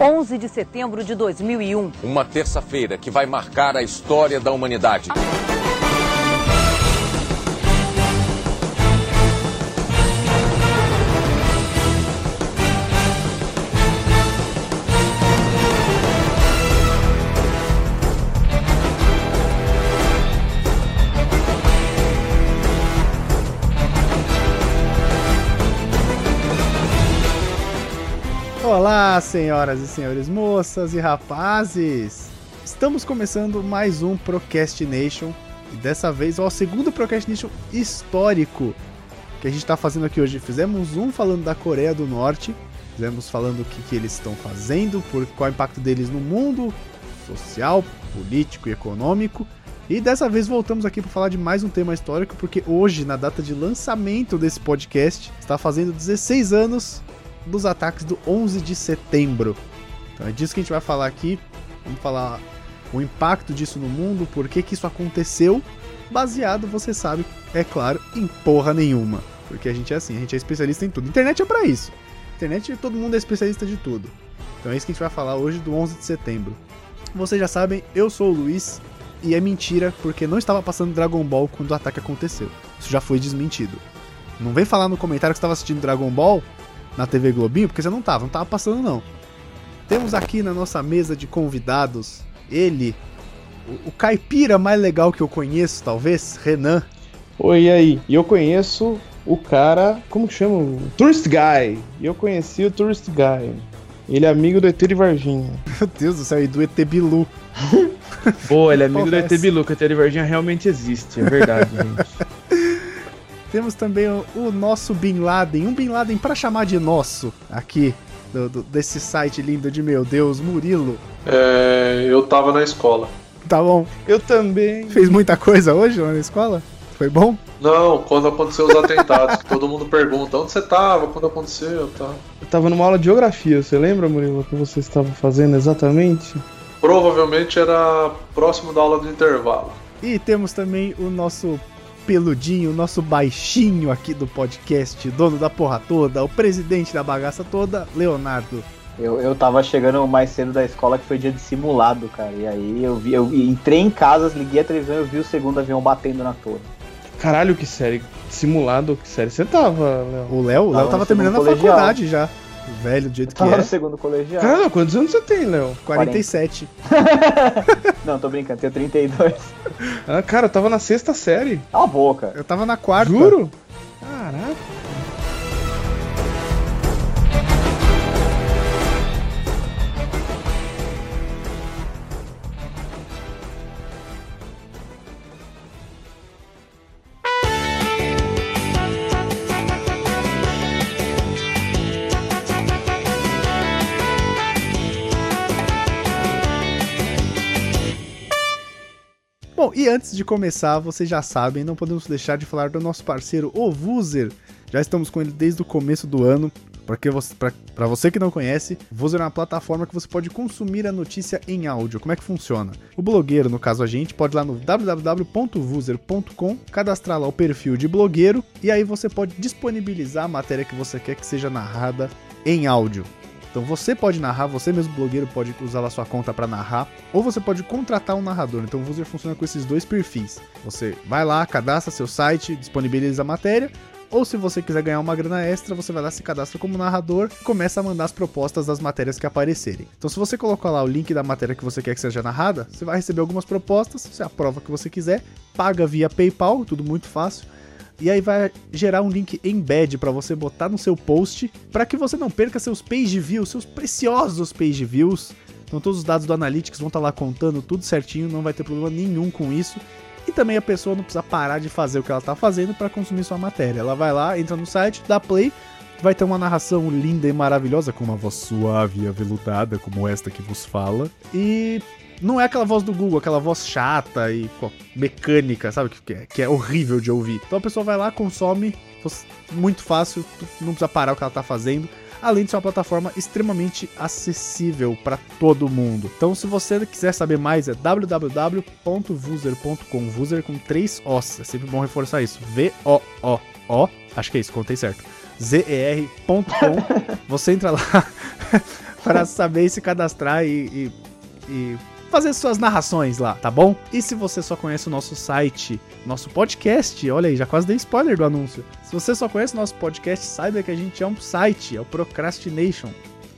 11 de setembro de 2001. Uma terça-feira que vai marcar a história da humanidade. Olá, senhoras e senhores, moças e rapazes! Estamos começando mais um Procrastination e dessa vez ó, o segundo Procrastination histórico que a gente está fazendo aqui hoje. Fizemos um falando da Coreia do Norte, fizemos falando o que, que eles estão fazendo, por qual é o impacto deles no mundo social, político e econômico. E dessa vez voltamos aqui para falar de mais um tema histórico, porque hoje, na data de lançamento desse podcast, está fazendo 16 anos dos ataques do 11 de setembro. Então é disso que a gente vai falar aqui. Vamos falar o impacto disso no mundo, por que, que isso aconteceu, baseado, você sabe, é claro, em porra nenhuma. Porque a gente é assim, a gente é especialista em tudo. Internet é para isso. Internet, todo mundo é especialista de tudo. Então é isso que a gente vai falar hoje do 11 de setembro. Vocês já sabem, eu sou o Luiz e é mentira porque não estava passando Dragon Ball quando o ataque aconteceu. Isso já foi desmentido. Não vem falar no comentário que estava assistindo Dragon Ball na TV Globinho, porque você não tava, não tava passando não. Temos aqui na nossa mesa de convidados ele, o, o caipira mais legal que eu conheço, talvez, Renan. Oi, e aí? E eu conheço o cara, como que chama? O Tourist Guy. E eu conheci o Tourist Guy. Ele é amigo do ET de Varginha. Meu Deus do céu, e do ET Bilu. Pô, ele é amigo do ET Bilu, que o ET de Varginha realmente existe, é verdade, gente. Temos também o, o, nosso Bin Laden, um Bin Laden para chamar de nosso, aqui, do, do, desse site lindo de meu Deus, Murilo. É, eu tava na escola. Tá bom. Eu também. Fez muita coisa hoje lá na escola? Foi bom? Não, quando aconteceu os atentados, que todo mundo pergunta, onde você tava, quando aconteceu, tá? Eu tava numa aula de geografia, você lembra, Murilo, o que você estava fazendo exatamente? Provavelmente era próximo da aula do intervalo. E temos também o nosso peludinho, nosso baixinho aqui do podcast, dono da porra toda, o presidente da bagaça toda, Leonardo. Eu, eu tava chegando mais cedo da escola que foi dia de simulado, cara. E aí eu vi, eu entrei em casa, liguei a televisão e eu vi o segundo avião batendo na torre. Caralho, que série. Simulado, que série você tava, Léo? O Léo, o Léo tava, terminando a faculdade já. Velho, do jeito que é. no segundo colegial. Caramba, quantos anos você tem, Léo? 47. Não, tô brincando, tenho 32. Ah, cara, eu tava na sexta série. Cala a boca. Eu tava na quarta. Juro? Caraca. E antes de começar, vocês já sabem, não podemos deixar de falar do nosso parceiro, o Vuser. Já estamos com ele desde o começo do ano. Para você que não conhece, Vuser é uma plataforma que você pode consumir a notícia em áudio. Como é que funciona? O blogueiro, no caso a gente, pode ir lá no www.vuser.com, cadastrar lá o perfil de blogueiro e aí você pode disponibilizar a matéria que você quer que seja narrada em áudio. Então você pode narrar, você mesmo blogueiro pode usar a sua conta para narrar, ou você pode contratar um narrador. Então Vuser funciona com esses dois perfis. Você vai lá, cadastra seu site, disponibiliza a matéria, ou se você quiser ganhar uma grana extra, você vai lá, se cadastra como narrador e começa a mandar as propostas das matérias que aparecerem. Então, se você colocar lá o link da matéria que você quer que seja narrada, você vai receber algumas propostas, você aprova o que você quiser, paga via PayPal, tudo muito fácil. E aí vai gerar um link embed para você botar no seu post, para que você não perca seus page views, seus preciosos page views. Então todos os dados do Analytics vão estar tá lá contando tudo certinho, não vai ter problema nenhum com isso. E também a pessoa não precisa parar de fazer o que ela está fazendo para consumir sua matéria. Ela vai lá, entra no site, dá play, vai ter uma narração linda e maravilhosa, com uma voz suave e aveludada, como esta que vos fala. E não é aquela voz do Google, aquela voz chata e mecânica, sabe? Que é, que é horrível de ouvir. Então a pessoa vai lá, consome, muito fácil, não precisa parar o que ela tá fazendo. Além de ser uma plataforma extremamente acessível para todo mundo. Então, se você quiser saber mais, é www.vuser.com. Vuser com três Os. É sempre bom reforçar isso. V-O-O-O. Acho que é isso, contei certo. zer.com. Você entra lá. para saber e se cadastrar e, e, e fazer suas narrações lá, tá bom? E se você só conhece o nosso site, nosso podcast, olha aí, já quase dei spoiler do anúncio. Se você só conhece o nosso podcast, saiba que a gente é um site, é o Procrastination.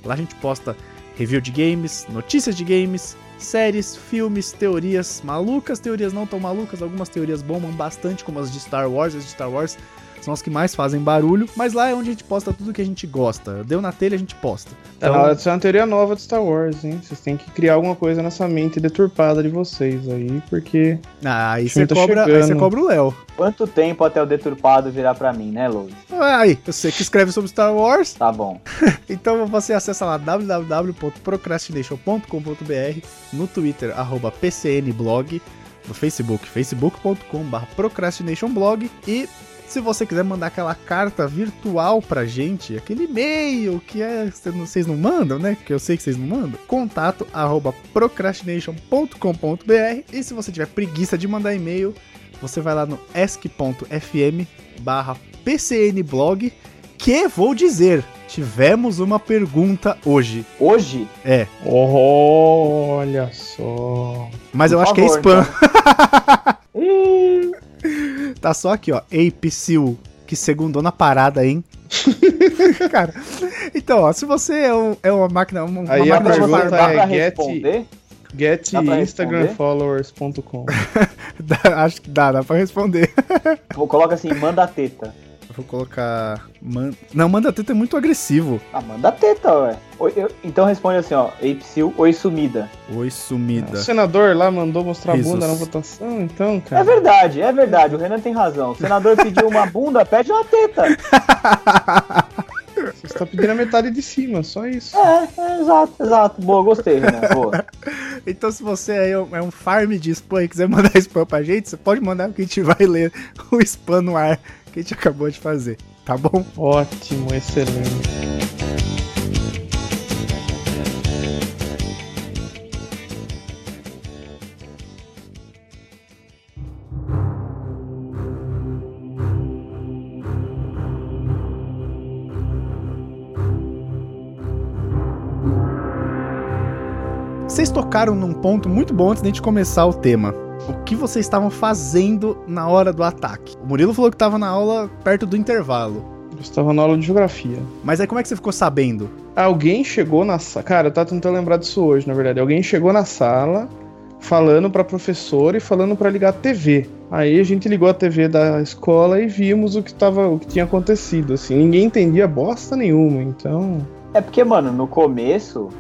Lá a gente posta review de games, notícias de games, séries, filmes, teorias malucas, teorias não tão malucas, algumas teorias bombam bastante, como as de Star Wars, as de Star Wars são as que mais fazem barulho, mas lá é onde a gente posta tudo que a gente gosta. Deu na telha, a gente posta. Tá na hora de ser uma teoria nova de Star Wars, hein? Vocês têm que criar alguma coisa nessa mente deturpada de vocês aí, porque. Ah, aí você tá cobra, aí você cobra o Léo. Quanto tempo até o deturpado virar pra mim, né, Lois? Ah, Aí, você que escreve sobre Star Wars, Tá bom. então você acessa lá www.procrastination.com.br, no Twitter, arroba PCNblog, no Facebook, facebook.com.br procrastinationblog e se você quiser mandar aquela carta virtual pra gente, aquele e-mail que é, vocês não mandam, né? Que eu sei que vocês não mandam. Contato arroba procrastination.com.br e se você tiver preguiça de mandar e-mail, você vai lá no ask.fm barra pcnblog que vou dizer, tivemos uma pergunta hoje. Hoje, É, Olha só. mas eu Por acho que é favor, spam. Ih, Tá só aqui, ó. Ape Seal, que segundou na parada, hein? Cara, então, ó, se você é, um- é uma máquina. Uma, uma Aí a máquina de pergunta pra é get- responder? Get instagramfollowers.com. Acho que dá, dá pra responder. Vou coloca assim, manda teta. Eu Vou colocar. Man... Não, manda teta é muito agressivo. Ah, manda teta, ué. Oi, eu- então responde assim, ó. Apsil, oi sumida. Oi, O sumida. senador lá mandou mostrar a bunda na votação, então, É cara. verdade, é verdade. O Renan tem razão. O senador pediu uma bunda, pede uma teta. Você está pedindo a metade de cima, só isso. É, é, exato, exato. Boa, gostei, Renan. Boa. Então, se você é um- é um farm de spam e quiser mandar spam pra gente, você pode mandar que a gente vai ler o spam no ar que a gente acabou de fazer. Tá bom? Ótimo, excelente. Vocês tocaram num ponto muito bom antes de a gente começar o tema. O que vocês estavam fazendo na hora do ataque? O Murilo falou que estava na aula perto do intervalo. Eu estava na aula de geografia. Mas aí como é que você ficou sabendo? Alguém chegou na sala. Cara, eu tava tentando lembrar disso hoje, na verdade. Alguém chegou na sala falando pra professora e falando pra ligar a TV. Aí a gente ligou a TV da escola e vimos o que tava, o que tinha acontecido, assim. Ninguém entendia bosta nenhuma, então. É porque, mano, no começo,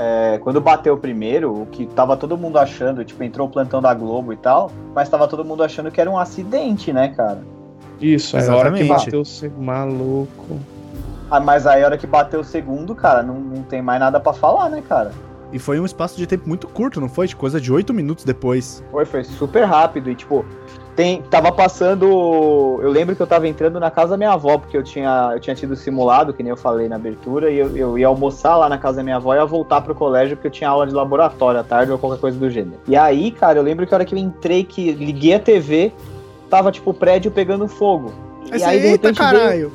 é, quando bateu o primeiro, o que tava todo mundo achando, tipo, entrou o plantão da Globo e tal, mas tava todo mundo achando que era um acidente, né, cara? Isso, é a hora que Exatamente. bateu o se- maluco. Ah, mas aí a hora que bateu o segundo, cara, não, não tem mais nada pra falar, né, cara? E foi um espaço de tempo muito curto, não foi? De coisa de 8 minutos depois. Foi, foi super rápido e, tipo, tem, tava passando. Eu lembro que eu tava entrando na casa da minha avó, porque eu tinha, eu tinha tido simulado, que nem eu falei na abertura, e eu, eu ia almoçar lá na casa da minha avó e ia voltar pro colégio, porque eu tinha aula de laboratório à tarde ou qualquer coisa do gênero. E aí, cara, eu lembro que a hora que eu entrei, que liguei a TV, tava, tipo, o prédio pegando fogo. E aí, de eita repente, veio, caralho!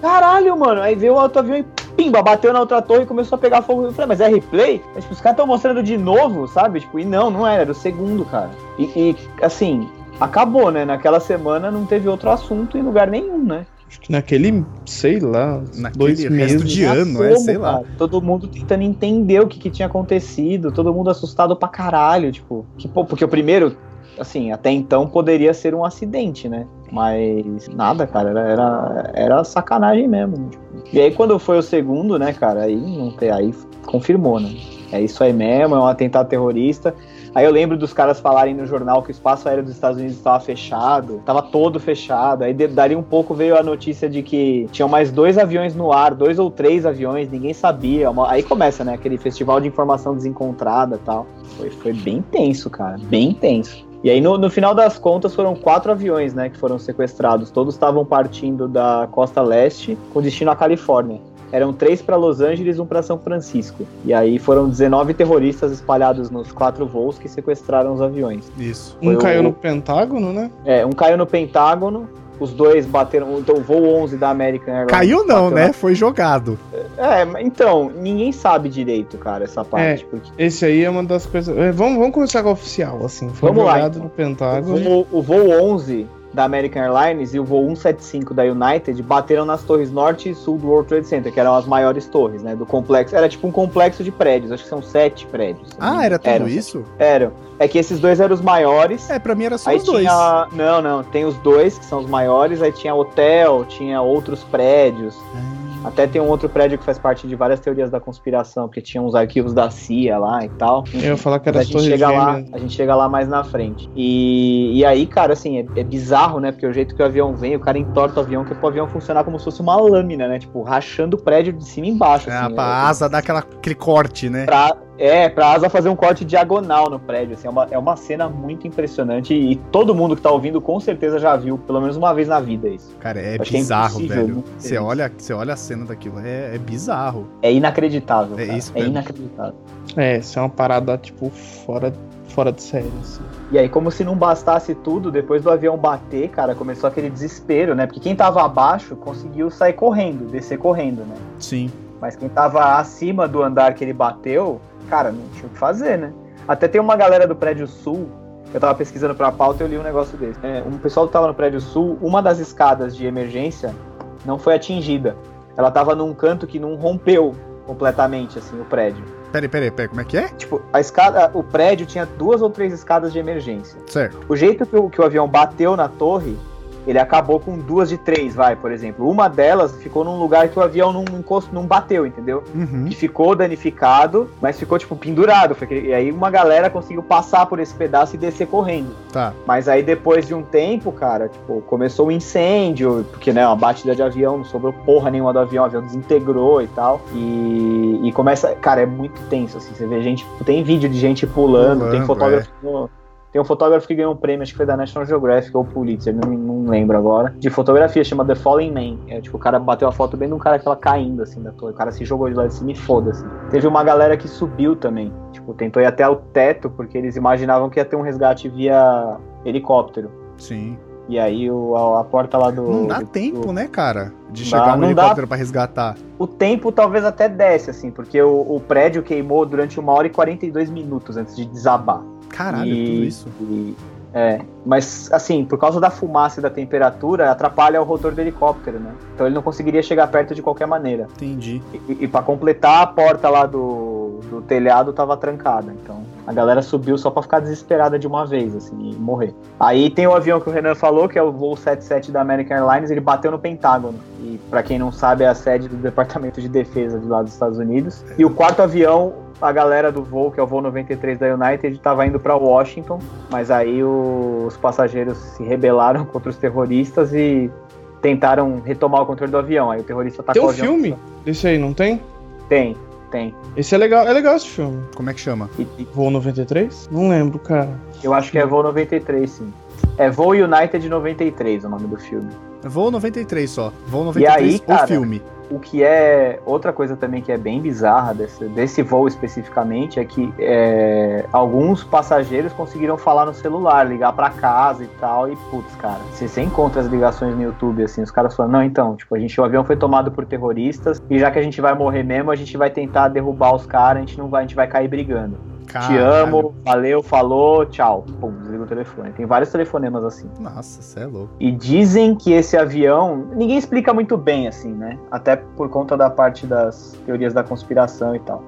Caralho, mano. Aí veio o outro avião e pimba, bateu na outra torre e começou a pegar fogo. Eu falei, mas é replay? Mas, tipo, os caras estão mostrando de novo, sabe? Tipo, e não, não era, era o segundo, cara. E, e, assim, acabou, né? Naquela semana não teve outro assunto em lugar nenhum, né? Acho que naquele, sei lá, Naquele dois resto meses. de ano, é, sei lá. cara? Todo mundo tentando entender o que, que tinha acontecido, todo mundo assustado pra caralho, tipo, que, pô, porque o primeiro, assim, até então poderia ser um acidente, né? Mas nada, cara, era, era, era sacanagem mesmo. tipo. E aí quando foi o segundo, né, cara, aí não tem, aí confirmou, né? É isso aí mesmo, é um atentado terrorista. Aí eu lembro dos caras falarem no jornal que o espaço aéreo dos Estados Unidos estava fechado, estava todo fechado. Aí dali um pouco veio a notícia de que tinham mais dois aviões no ar, dois ou três aviões, ninguém sabia. Aí começa, né, aquele festival de informação desencontrada tal. Foi, foi bem tenso, cara, bem tenso. E aí, no, no final das contas, foram quatro aviões, né, que foram sequestrados. Todos estavam partindo da costa leste com destino à Califórnia. Eram três para Los Angeles, um para São Francisco. E aí foram 19 terroristas espalhados nos quatro voos que sequestraram os aviões. Isso. Um Foi caiu o- no Pentágono, né? É, um caiu no Pentágono, os dois bateram. Então, o voo 11 da American Airlines. Caiu não, né? Foi jogado. na- É, então, ninguém sabe direito, cara, essa parte. porque Esse aí é uma das coisas. é, vamos, vamos começar com o oficial, assim. Foi Vamos lá, jogado então. no Pentágono. o, voo, o voo 11 da American Airlines e o voo 175 da United bateram nas torres norte e sul do World Trade Center, que eram as maiores torres, né? Do complexo. Era tipo um complexo de prédios, acho que são sete prédios. Ah, era tudo Eram. isso? Eram. É que esses dois eram os maiores. É, pra mim era só Aí os dois. tinha. Não, não, tem os dois que são os maiores, aí tinha hotel, tinha outros prédios. Ah. Até tem um outro prédio que faz parte de várias teorias da conspiração, porque tinha uns arquivos da CIA lá e tal. Eu ia falar que era a gente chega lá, a gente chega lá mais na frente. E, e aí, cara, assim, é, é bizarro, né? Porque o jeito que o avião vem, o cara entorta o avião, que é pro avião funcionar como se fosse uma lâmina, né? Tipo, rachando o prédio de cima e embaixo. É, assim, pra é, asa dar aquela, aquele corte, né? pra, é, pra asa fazer um corte diagonal no prédio. Assim, é, uma, é uma cena muito impressionante e todo mundo que tá ouvindo com certeza já viu, pelo menos uma vez na vida, isso. Cara, é Acho é bizarro, impossível, velho. Você olha, você olha a cena daquilo, é, é bizarro. É inacreditável. É cara. isso é mesmo. inacreditável. É, isso é uma parada, tipo, fora, fora de série, assim. E aí, como se não bastasse tudo, depois do avião bater, cara, começou aquele desespero, né? Porque quem tava abaixo conseguiu sair correndo, descer correndo, né? Sim. Mas quem tava acima do andar que ele bateu, cara, não tinha o que fazer, né? Até tem uma galera do prédio sul, eu tava pesquisando pra pauta e eu li um negócio desse. É, um pessoal que tava no prédio sul, uma das escadas de emergência não foi atingida. Ela tava num canto que não rompeu completamente, assim, o prédio. Peraí, peraí, peraí, como é que é? Tipo, a escada, o prédio tinha duas ou três escadas de emergência. Certo. O jeito que o, que o avião bateu na torre, ele acabou com duas de três, vai, por exemplo. Uma delas ficou num lugar que o avião não, encost- não bateu, entendeu? Uhum. Que ficou danificado, mas ficou, tipo, pendurado. Foi que- E aí uma galera conseguiu passar por esse pedaço e descer correndo. Tá. Mas aí depois de um tempo, cara, tipo, começou um incêndio, porque, né, uma batida de avião, não sobrou porra nenhuma do avião, o avião desintegrou e tal. E, e começa, cara, é muito tenso, assim, você vê gente, tem vídeo de gente pulando, tem Pulando, fotógrafo, tem um fotógrafo que ganhou um prêmio, acho que foi da National Geographic ou Pulitzer, não, não lembro agora, de fotografia, chama The Falling Man. É, tipo, o cara bateu a foto bem de um cara que ela caindo, assim, da torre, o cara se jogou de lá de cima e foda-se. Teve uma galera que subiu também, tipo, tentou ir até o teto, porque eles imaginavam que ia ter um resgate via helicóptero. Sim. E aí o, a, a porta lá do. Não dá do- tempo, do- né, cara? De Dá, chegar um dá. helicóptero pra resgatar. O tempo talvez até desce, assim, porque o, o prédio queimou durante uma hora e 42 minutos antes de desabar. Caralho, E- tudo isso. E- é, mas assim, por causa da fumaça e da temperatura, atrapalha o rotor do helicóptero, né? Então ele não conseguiria chegar perto de qualquer maneira. Entendi. E, e para completar, a porta lá do, do telhado tava trancada. Então a galera subiu só pra ficar desesperada de uma vez, assim, e morrer. Aí tem o avião que o Renan falou, que é o voo 77 da American Airlines, ele bateu no Pentágono. E pra quem não sabe, é a sede do Departamento de Defesa de lá dos Estados Unidos. E o quarto avião, a galera do voo, que é o voo 93 da United, tava indo pra Washington, mas aí o- os passageiros se rebelaram contra os terroristas e tentaram retomar o controle do avião. Aí o terrorista Tem atacou um o avião. filme desse aí, não tem? Tem, tem. Esse é legal, é legal esse filme. Como é que chama? E- e Voo 93? Não lembro, cara. eu acho que é voo 93, sim. É Voo United 93 o nome do filme. Voo 93 só. Voo E 93 aí, o cara? filme. O que é outra coisa também que é bem bizarra desse, desse voo especificamente é que é, alguns passageiros conseguiram falar no celular, ligar pra casa e tal. E putz, cara, você, você encontra as ligações no YouTube assim, os caras falando: não, então, tipo, a gente, o avião foi tomado por terroristas e já que a gente vai morrer mesmo, a gente vai tentar derrubar os caras, a gente não vai, a gente vai cair brigando. Te Caralho. amo, valeu, falou, tchau. Pum, desliga o telefone. Tem vários telefonemas assim. Nossa, você é louco. E dizem que esse avião. Ninguém explica muito bem, assim, né? Até por conta da parte das teorias da conspiração e tal.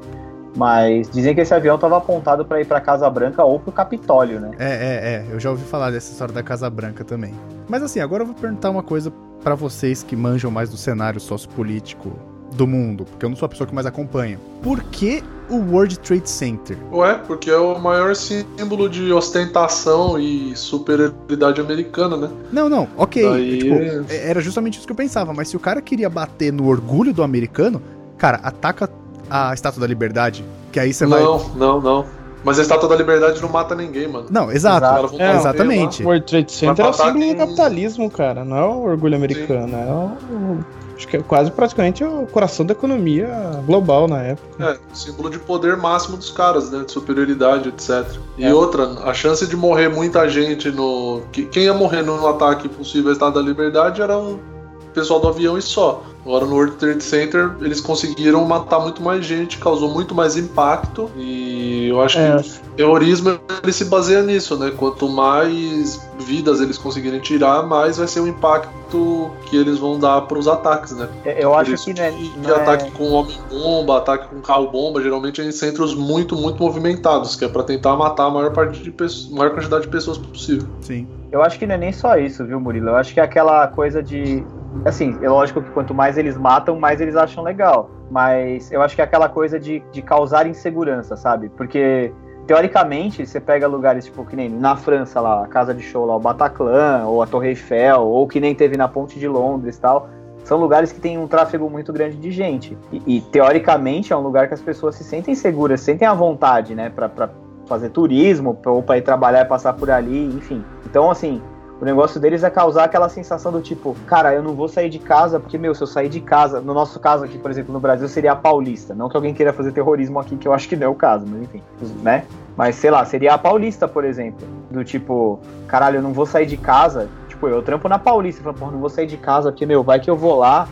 Mas dizem que esse avião estava apontado para ir para Casa Branca ou para o Capitólio, né? É, é, é. Eu já ouvi falar dessa história da Casa Branca também. Mas assim, agora eu vou perguntar uma coisa pra vocês que manjam mais do cenário sociopolítico do mundo, porque eu não sou a pessoa que mais acompanha. Por que o World Trade Center? Ué, porque é o maior símbolo de ostentação e superioridade americana, né? Não, não, ok. Daí- Tipo, é- era justamente isso que eu pensava, mas se o cara queria bater no orgulho do americano, cara, ataca a Estátua da Liberdade, que aí você vai. não, não, não. Mas a Estátua da Liberdade não mata ninguém, mano. Não, exato. É, exatamente. O World Trade Center é o símbolo do capitalismo, cara. Não é o orgulho americano. É o, Acho que é quase praticamente o coração da economia global na época. É, símbolo de poder máximo dos caras, né? De superioridade, etc. E outra, a chance de morrer muita gente no. que- Quem ia morrer no ataque possível ao Estado da Liberdade era o pessoal do avião e só. Agora no World Trade Center eles conseguiram matar muito mais gente, causou muito mais impacto. E eu acho É, que o terrorismo ele se baseia nisso, né? Quanto mais vidas eles conseguirem tirar, mais vai ser o impacto que eles vão dar para os ataques, né? Eu Por acho que, né, que não é- ataque com homem-bomba, ataque com carro-bomba, geralmente é em centros muito, muito movimentados, que é pra tentar matar a maior, parte de pessoas, maior quantidade de pessoas possível. Sim. Eu acho que não é nem só isso, viu, Murilo? Eu acho que é aquela coisa de. Assim, é lógico que quanto mais eles matam, mais eles acham legal. Mas eu acho que é aquela coisa de, de causar insegurança, sabe? Porque, teoricamente, você pega lugares tipo que nem na França lá, a casa de show lá, o Bataclan, ou a Torre Eiffel, ou que nem teve na Ponte de Londres e tal. São lugares que tem um tráfego muito grande de gente. E, e, teoricamente, é um lugar que as pessoas se sentem seguras, se sentem à vontade, né? Pra fazer turismo, ou pra ir trabalhar e passar por ali, enfim. Então, assim, o negócio deles é causar aquela sensação do tipo, cara, eu não vou sair de casa, porque, meu, se eu sair de casa, no nosso caso aqui, por exemplo, no Brasil, seria a Paulista. Não que alguém queira fazer terrorismo aqui, que eu acho que não é o caso, mas enfim, né? Mas sei lá, seria a Paulista, por exemplo. Do tipo, caralho, eu não vou sair de casa. Tipo, eu trampo na Paulista. Eu falo, porra, não vou sair de casa, porque, meu, vai que eu vou lá.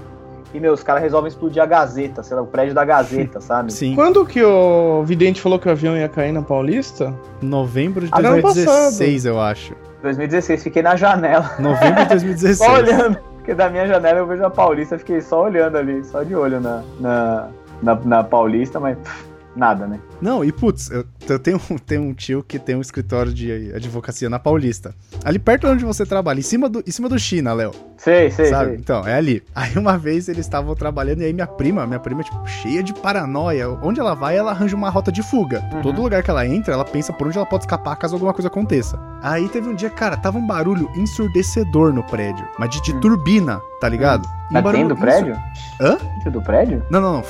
E, meu, os caras resolvem explodir a Gazeta, sei lá, o prédio da Gazeta, sabe? Sim. Quando que o vidente falou que o avião ia cair na Paulista? Novembro de Ah, ano 2016, eu acho. 2016, fiquei na janela. Novembro de 2016. Só olhando. Porque da minha janela eu vejo a Paulista, fiquei só olhando ali, só de olho na, na, na, na Paulista, mas pff, nada, né? Não, e putz, eu, eu tenho, tenho um tio que tem um escritório de advocacia na Paulista. Ali perto de onde você trabalha, em cima do, em cima do China, Léo. Sei, sei, Sabe? sei. Então, é ali. Aí uma vez eles estavam trabalhando e aí minha prima, minha prima, tipo, cheia de paranoia. Onde ela vai, ela arranja uma rota de fuga. Uhum. Todo lugar que ela entra, ela pensa por onde ela pode escapar caso alguma coisa aconteça. Aí teve um dia, cara, tava um barulho ensurdecedor no prédio. Mas de, de Hum. turbina, tá ligado? E um Mas barulho dentro do prédio? Hã? Dentro do prédio? Não, não, não.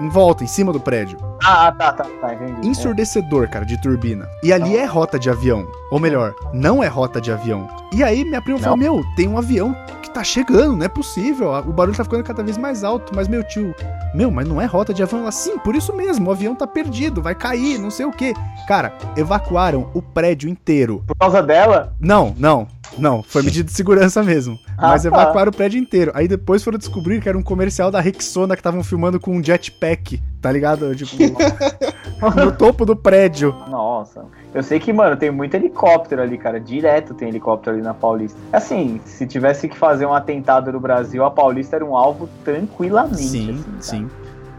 Em volta, em cima do prédio. Ah, tá, tá, tá, entendi. ensurdecedor, cara, de turbina. E ali é rota de avião. Ou melhor, não é rota de avião. E aí minha prima falou: Meu, tem um avião que tá chegando, não é possível. O barulho tá ficando cada vez mais alto. Mas meu tio, meu, mas não é rota de avião. Ela, sim, por isso mesmo, o avião tá perdido, vai cair, não sei o quê. Cara, evacuaram o prédio inteiro. Por causa dela? Não, não, não, foi medida de segurança mesmo. Ah, Mas tá. evacuaram o prédio inteiro. Aí depois foram descobrir que era um comercial da Rexona que estavam filmando com um jetpack, tá ligado? Tipo, no topo do prédio. Nossa. Eu sei que, mano, tem muito helicóptero ali, cara. Direto tem helicóptero ali na Paulista. Assim, se tivesse que fazer um atentado no Brasil, a Paulista era um alvo tranquilamente. Sim, assim, sim.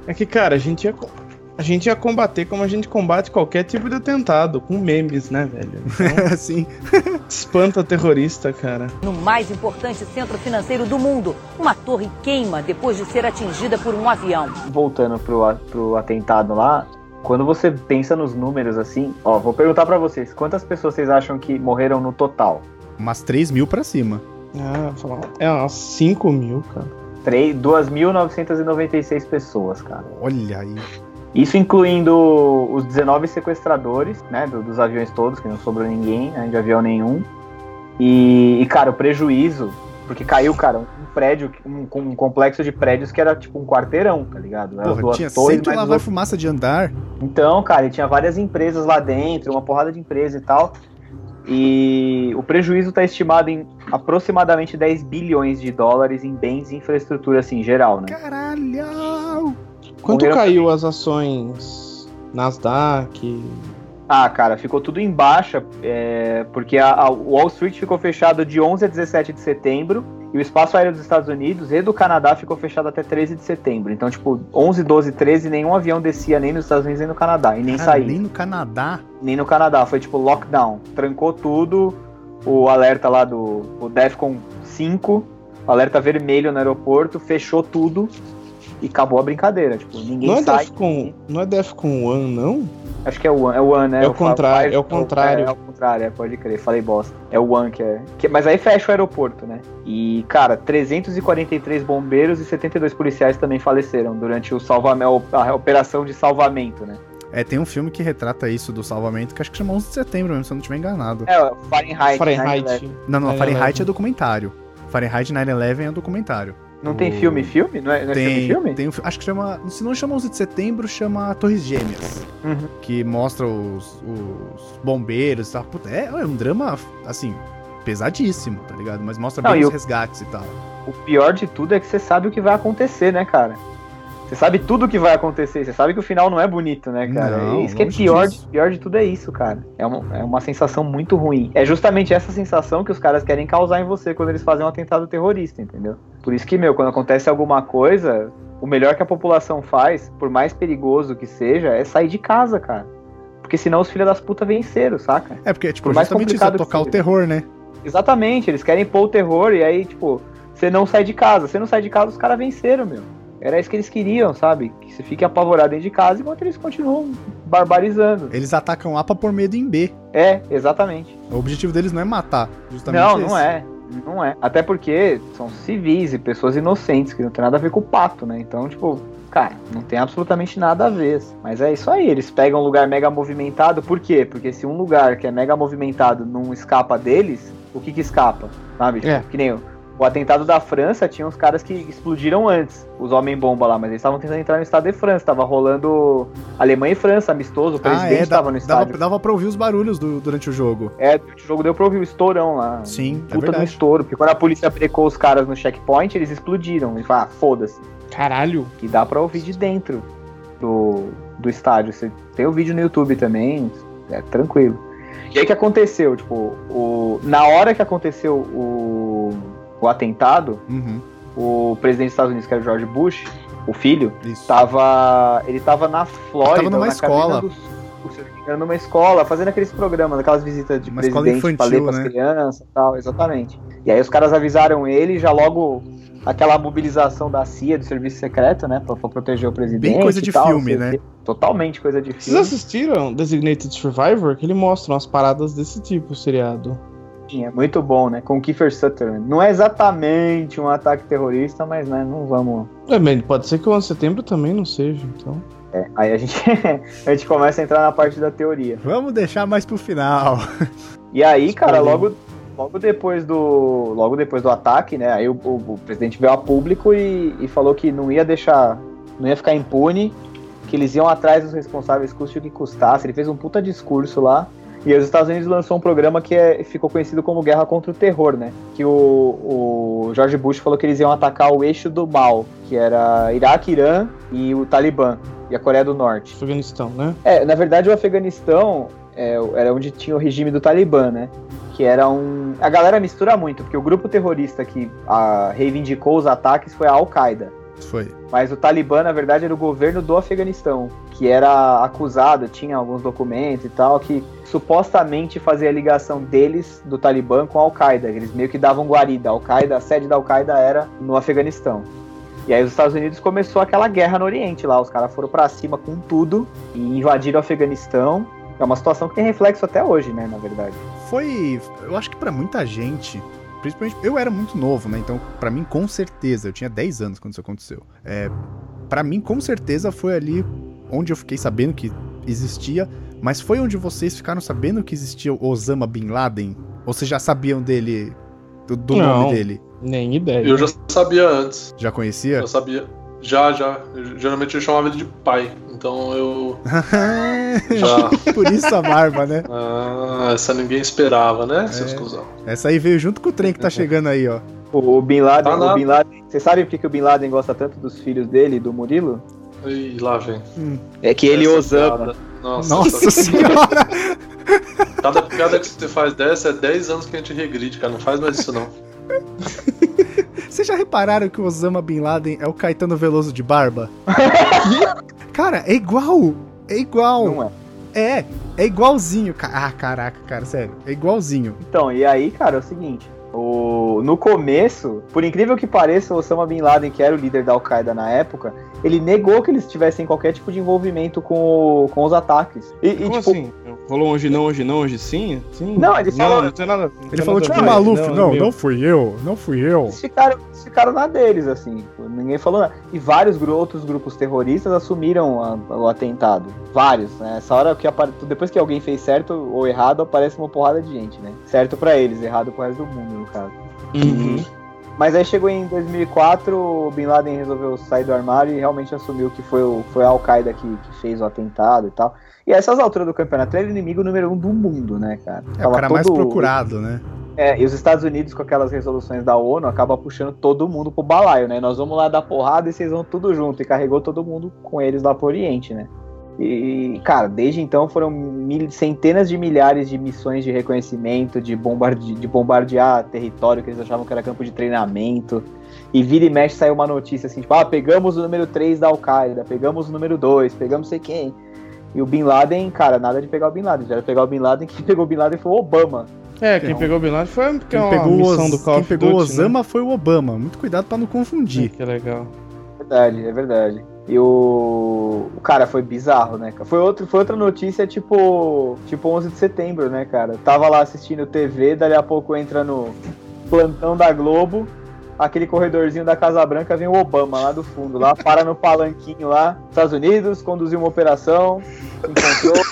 É que, cara, a gente ia, co- a gente ia combater como a gente combate qualquer tipo de atentado, com memes, né, velho? Então, sim. espanta terrorista, cara. No mais importante centro financeiro do mundo, uma torre queima depois de ser atingida por um avião. Voltando pro, pro atentado lá, quando você pensa nos números assim, ó, vou perguntar pra vocês, quantas pessoas vocês acham que morreram no total? Umas 3 mil pra cima. Ah, falar. É umas 5 mil, cara. Três- 2.996 pessoas, cara. Olha aí. Isso incluindo os 19 sequestradores, né, do- dos aviões todos, que não sobrou ninguém, né, de avião nenhum. E, e, cara, o prejuízo, porque caiu, cara, um prédio, um, um complexo de prédios que era tipo um quarteirão, tá ligado? Era Porra, tinha torres, sempre lavar duas- fumaça de andar. Então, cara, e tinha várias empresas lá dentro, uma porrada de empresa e tal. E o prejuízo está estimado em aproximadamente 10 bilhões de dólares em bens e infraestrutura, assim, em geral, né? Caralho! Quanto Morreram- caiu as ações Nasdaq? Ah, cara, ficou tudo em baixa, é, porque a, a Wall Street ficou fechado de 11 a 17 de setembro, e o espaço aéreo dos Estados Unidos e do Canadá ficou fechado até 13 de setembro. Então, tipo, 11, 12, 13, nenhum avião descia nem nos Estados Unidos nem no Canadá, e nem Cara, saía. nem no Canadá. nem no Canadá, foi tipo lockdown. Trancou tudo, o alerta lá do o DEFCON 5, o alerta vermelho no aeroporto, fechou tudo e acabou a brincadeira. Tipo, ninguém Não é, sai. Defcon, não é Defcon 1, não? Acho que é o One, é o One, né? É o contrário, é o É, contrário. é o contrário, é, pode crer, falei bosta. É o One que é. que- mas aí fecha o aeroporto, né? E, cara, 343 bombeiros e 72 policiais também faleceram durante o salvamento, a operação de salvamento, né? É, tem um filme que retrata isso do salvamento, que acho que chama 11 de setembro mesmo, se eu não estiver enganado. É, o Fahrenheit. 9/11. Fahrenheit. Não, não, 9/11. Fahrenheit é documentário. Fahrenheit 9-11 é um documentário. Não tem filme filme? Não é, não é filme Tem, filme? tem um, fi- acho que chama, se não chama 11 de setembro, chama Torres Gêmeas, Uhum. que mostra os, os bombeiros e tal. Puta, é, é um drama, assim, pesadíssimo, tá ligado? Mas mostra Não, bem os o- resgates e tal. O pior de tudo é que você sabe o que vai acontecer, né, cara? Você sabe tudo o que vai acontecer, você sabe que o final não é bonito, né, cara? Não, isso que é pior de, pior de tudo é isso, cara. É uma, é uma sensação muito ruim. É justamente essa sensação que os caras querem causar em você quando eles fazem um atentado terrorista, entendeu? Por isso que, meu, quando acontece alguma coisa, o melhor que a população faz, por mais perigoso que seja, é sair de casa, cara. Porque senão os filhos das putas venceram, saca? É, porque, tipo, Por mais justamente isso, é tocar o terror, né? Exatamente, eles querem pôr o terror e aí, tipo, você não sai de casa. Você não sai de casa, os caras venceram, meu. Era isso que eles queriam, sabe? Que você fique apavorado dentro de casa enquanto eles continuam barbarizando. Eles atacam A pra pôr medo em B. É, exatamente. O objetivo deles não é matar, justamente Não, esse. não é. Não é. Até porque são civis e pessoas inocentes, que não tem nada a ver com o pato, né? Então, tipo, cara, não tem absolutamente nada a ver. Mas é isso aí, eles pegam um lugar mega movimentado, por quê? Porque se um lugar que é mega movimentado não escapa deles, o que que escapa? Sabe? É. Que nem o, o atentado da França, tinha uns caras que explodiram antes, os homem-bomba lá, mas eles estavam tentando entrar no estado de França, tava rolando Alemanha e França, amistoso, o Ah, presidente é, estava dava, no estádio. dava, dava pra ouvir os barulhos do- durante o jogo. É, o jogo deu pra ouvir o estourão lá. Sim, é Puta um verdade. estouro. Porque quando a polícia brecou os caras no checkpoint, eles explodiram. E falaram, ah, foda-se. Caralho. E dá pra ouvir de dentro do, do estádio. Você tem o vídeo no YouTube também, é tranquilo. E aí o que aconteceu? Tipo, o, na hora que aconteceu o, o atentado, Uhum, o presidente dos Estados Unidos, que era o George Bush, o filho, isso. tava. Ele tava na Flórida, Tava numa na escola. do Sul, se eu não me engano, numa escola, fazendo aqueles programas, aquelas visitas de Uma escola presidente pra ler infantil, pras né? crianças e tal, exatamente. E aí os caras avisaram ele, já logo aquela mobilização da CIA, do serviço secreto, né, pra, pra proteger o presidente. Bem coisa de tal, filme, né? Totalmente coisa de Vocês filme. assistiram Designated Survivor? Que ele mostra umas paradas desse tipo, o seriado. É muito bom, né, com o Kiefer Sutherland. Não é exatamente um ataque terrorista, mas, né, não vamos... É, pode ser que o 11 de setembro também não seja, então. É, aí a gente, a gente começa a entrar na parte da teoria. Vamos deixar mais pro final. E aí, cara, logo, logo depois do. Logo depois do ataque, né? Aí o, o- o presidente veio a público e, e falou que não ia deixar. Não ia ficar impune, que eles iam atrás dos responsáveis, custe o que custasse. Ele fez um puta discurso lá. E os Estados Unidos lançou um programa que é- ficou conhecido como Guerra contra o Terror, né? Que o, o George Bush falou que eles iam atacar o eixo do mal, que era Iraque, Irã e o Talibã, e a Coreia do Norte. Afeganistão, né? É, na verdade o Afeganistão é, era onde tinha o regime do Talibã, né? Que era um. A galera mistura muito, porque o grupo terrorista que ah, reivindicou os ataques foi a Al-Qaeda. Foi. Mas o Talibã, na verdade, era o governo do Afeganistão, que era acusado, tinha alguns documentos e tal, que supostamente fazia ligação deles, do Talibã, com a Al-Qaeda. Eles meio que davam guarida. A Al-Qaeda, a sede da Al-Qaeda era no Afeganistão. E aí os Estados Unidos começou aquela guerra no Oriente lá. Os caras foram pra cima com tudo e invadiram o Afeganistão. É uma situação que tem reflexo até hoje, né, na verdade. Foi. Eu acho que pra muita gente. Principalmente. Eu era muito novo, né? Então, pra mim, com certeza. Eu tinha 10 anos quando isso aconteceu. É. Pra mim, com certeza, foi ali onde eu fiquei sabendo que existia. Mas foi onde vocês ficaram sabendo que existia o Osama Bin Laden? Ou vocês já sabiam dele? Do, do Não. nome dele? Nem ideia. Eu já sabia antes. Já conhecia? Eu sabia. Já, já. Eu, geralmente eu chamava ele de pai. Então eu. Já. Por isso a barba, né? Ah, essa ninguém esperava, né, seus É. cuzão? Essa aí veio junto com o trem que tá chegando aí, ó. O, Bin Laden, Tá o. Bin Laden. Você sabe por que, que o Bin Laden gosta tanto dos filhos dele, e do Murilo? Ih, lá vem. É que ele Essa Osama. Nossa, Nossa senhora! cada piada que você faz dessa é 10 anos que a gente regride, cara. Não faz mais isso, não. Vocês já repararam que o Osama Bin Laden é o Caetano Veloso de barba? cara, é igual! É igual! Não é. É, é igualzinho. Ah, caraca, cara, sério. É igualzinho. Então, e aí, cara, é o seguinte. O, no começo, por incrível que pareça, o Osama Bin Laden, que era o líder da Al-Qaeda na época, ele negou que eles tivessem qualquer tipo de envolvimento com, o- com os ataques. E, e, tipo, assim? Rolou hoje não, hoje não, hoje sim? sim? Não, ele falou- Não, não tem nada. não Ele tem falou nada tipo. Maluf. Não, meu. não fui eu, não fui eu. eles ficaram, eles ficaram na deles, assim. tipo, Ninguém falou nada. E vários outros grupos terroristas assumiram a- o atentado. Vários, né? Essa hora que apare... depois que alguém fez certo ou errado, aparece uma porrada de gente, né? Certo pra eles, errado pro resto do mundo, no caso. Uhum. Mas aí chegou em 2004, o Bin Laden resolveu sair do armário e realmente assumiu que foi, o, foi a Al-Qaeda que, que fez o atentado e tal. E a essas alturas do campeonato, ele é o inimigo número um do mundo, né, cara? É o Tava cara mais todo- procurado, né? É, e os Estados Unidos, com aquelas resoluções da ONU, acaba puxando todo mundo pro balaio, né? Nós vamos lá dar porrada e vocês vão tudo junto. E carregou todo mundo com eles lá pro Oriente, né? E, cara, desde então foram mil- centenas de milhares de missões de reconhecimento, de, bombarde, de bombardear território que eles achavam que era campo de treinamento. E vira e mexe saiu uma notícia assim, tipo, ah, pegamos o número 3 da Al-Qaeda, pegamos o número 2, pegamos sei quem. E o Bin Laden, cara, nada de pegar o Bin Laden. Já era pegar o Bin Laden, quem pegou o Bin Laden foi o Obama. É, quem Não. pegou o Bin Laden foi porque é Quem uma pegou, o missão Os- do Call quem of pegou o né? Osama foi o Obama. Muito cuidado pra não confundir. Que legal. Verdade, é verdade. E o. O cara foi bizarro, né? cara? Foi, outro, foi outra notícia tipo. Tipo 11 de setembro, né, cara? Tava lá assistindo TV, dali a pouco entra no plantão da Globo, aquele corredorzinho da Casa Branca, vem o Obama lá do fundo, lá, para no palanquinho lá. Estados Unidos conduziu uma operação, encontrou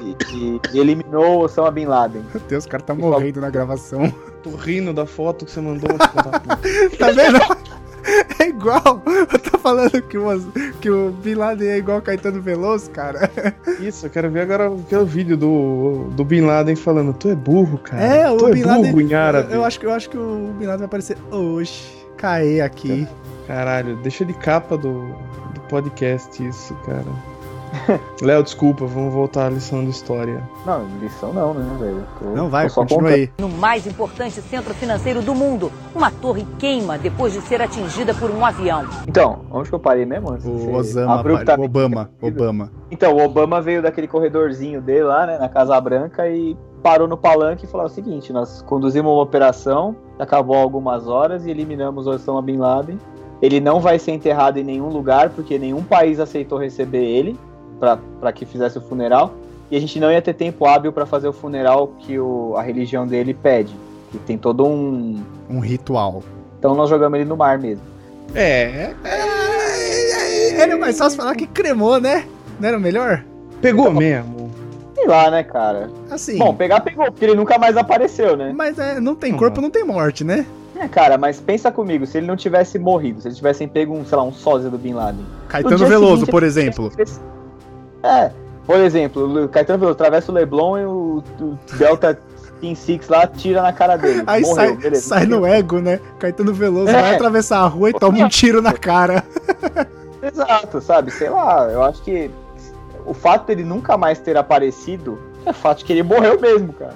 e, e- e eliminou Osama Bin Laden. Meu Deus, o cara tá morrendo na gravação. Tô rindo da foto que você mandou. filho da puta. Tá vendo? É igual. Eu tô falando que o, Os- que o Bin Laden é igual Caetano Veloso, cara. Isso, eu quero ver agora aquele vídeo do, do Bin Laden falando, tu é burro, cara. É, o tu Bin é burro Laden- em árabe. Eu acho, que- eu acho que o Bin Laden vai aparecer hoje. Caê aqui. Caralho, deixa de capa do, do podcast isso, cara. Léo, desculpa, vamos voltar à lição de história. Não, lição não, né, velho? Tô- Não vai, continua aí. No mais importante centro financeiro do mundo, uma torre queima depois de ser atingida por um avião. Então, onde que eu parei mesmo? O Osama, abruptamente Obama? Obama. Então, o Obama veio daquele corredorzinho dele lá, né, na Casa Branca e parou no palanque e falou o seguinte: nós conduzimos uma operação, acabou algumas horas e eliminamos o Osama Bin Laden. Ele não vai ser enterrado em nenhum lugar porque nenhum país aceitou receber ele para que fizesse o funeral e a gente não ia ter tempo hábil para fazer o funeral que o, a religião dele pede, que tem todo um. Um ritual. Então nós jogamos ele no mar mesmo. É, Era mais fácil falar que cremou, né? Não era o melhor? pegou mesmo. Sei lá, né, cara? Assim. Bom, pegar pegou, porque ele nunca mais apareceu, né? mas é, não tem corpo, não tem morte, né? É, cara, mas pensa comigo, se ele não tivesse morrido, se eles tivessem pego um, sei lá, um sósia do Bin Laden. Caetano Veloso, seguinte, por exemplo. tivesse- É, por exemplo, o Caetano Veloso atravessa o Leblon e o, o Delta Team Six lá tira na cara dele. Aí Morreu, sai, beleza. sai no ego, né? Caetano Veloso É. vai atravessar a rua e toma um tiro na cara. Exato, sabe? Sei lá, eu acho que o fato dele nunca mais ter aparecido é fato de que ele morreu mesmo, cara.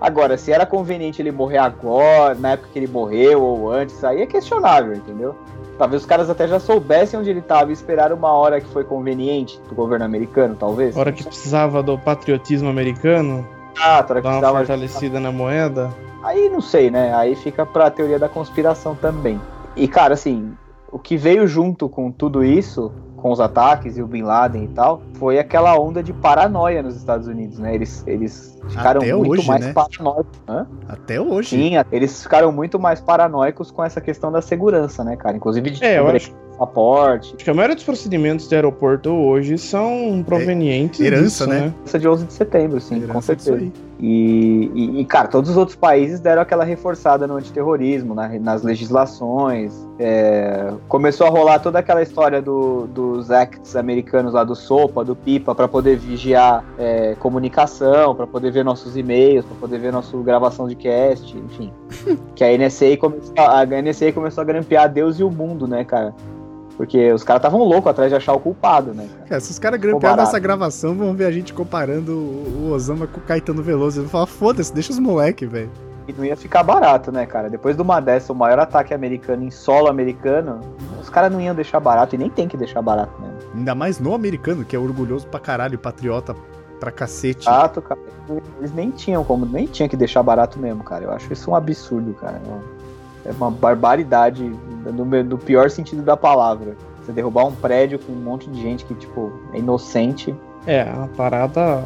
Agora, se era conveniente ele morrer agora, na época que ele morreu ou antes, aí é questionável, entendeu? Talvez os caras até já soubessem onde ele estava e esperaram uma hora que foi conveniente do governo americano, talvez. Hora que precisava do patriotismo americano, Ah, hora que dar uma fortalecida na moeda. Aí não sei, né? Aí fica pra teoria da conspiração também. E, cara, assim, o que veio junto com tudo isso, com os ataques e o Bin Laden e tal, foi aquela onda de paranoia nos Estados Unidos, né? Eles, eles ficaram Até muito hoje, mais né? paranoicos. Hã? Até hoje. Sim, eles ficaram muito mais paranoicos com essa questão da segurança, né, cara? Inclusive de É, eu descobrir acho, passaporte. acho que a maioria dos procedimentos de aeroporto hoje são provenientes herança, disso, né? Essa de 11 de setembro, sim, com Herança disso certeza. E, e- e, cara, todos os outros países deram aquela reforçada no antiterrorismo, na- nas legislações. É, começou a rolar toda aquela história do- dos acts americanos lá do SOPA, do PIPA, para poder vigiar é, comunicação, para poder ver nossos e-mails, para poder ver nossa gravação de cast, enfim. que a NSA, começou, a NSA começou a grampear Deus e o mundo, né, cara? Porque os caras estavam loucos atrás de achar o culpado, né? cara? Cara, se os caras barato. nossa gravação, vão ver a gente comparando o Osama com o Caetano Veloso. Eles vão falar, foda-se, deixa os moleque, velho. E não ia ficar barato, né, cara? Depois de uma dessa, o maior ataque americano em solo americano, os caras não iam deixar barato e nem tem que deixar barato mesmo. Ainda mais no americano, que é orgulhoso pra caralho, patriota pra cacete. Chato, cara. Eles nem tinham como, nem tinha que deixar barato mesmo, cara. Eu acho isso um absurdo, cara. É uma barbaridade no, no pior sentido da palavra. Você derrubar um prédio com um monte de gente que, tipo, é inocente. É, uma parada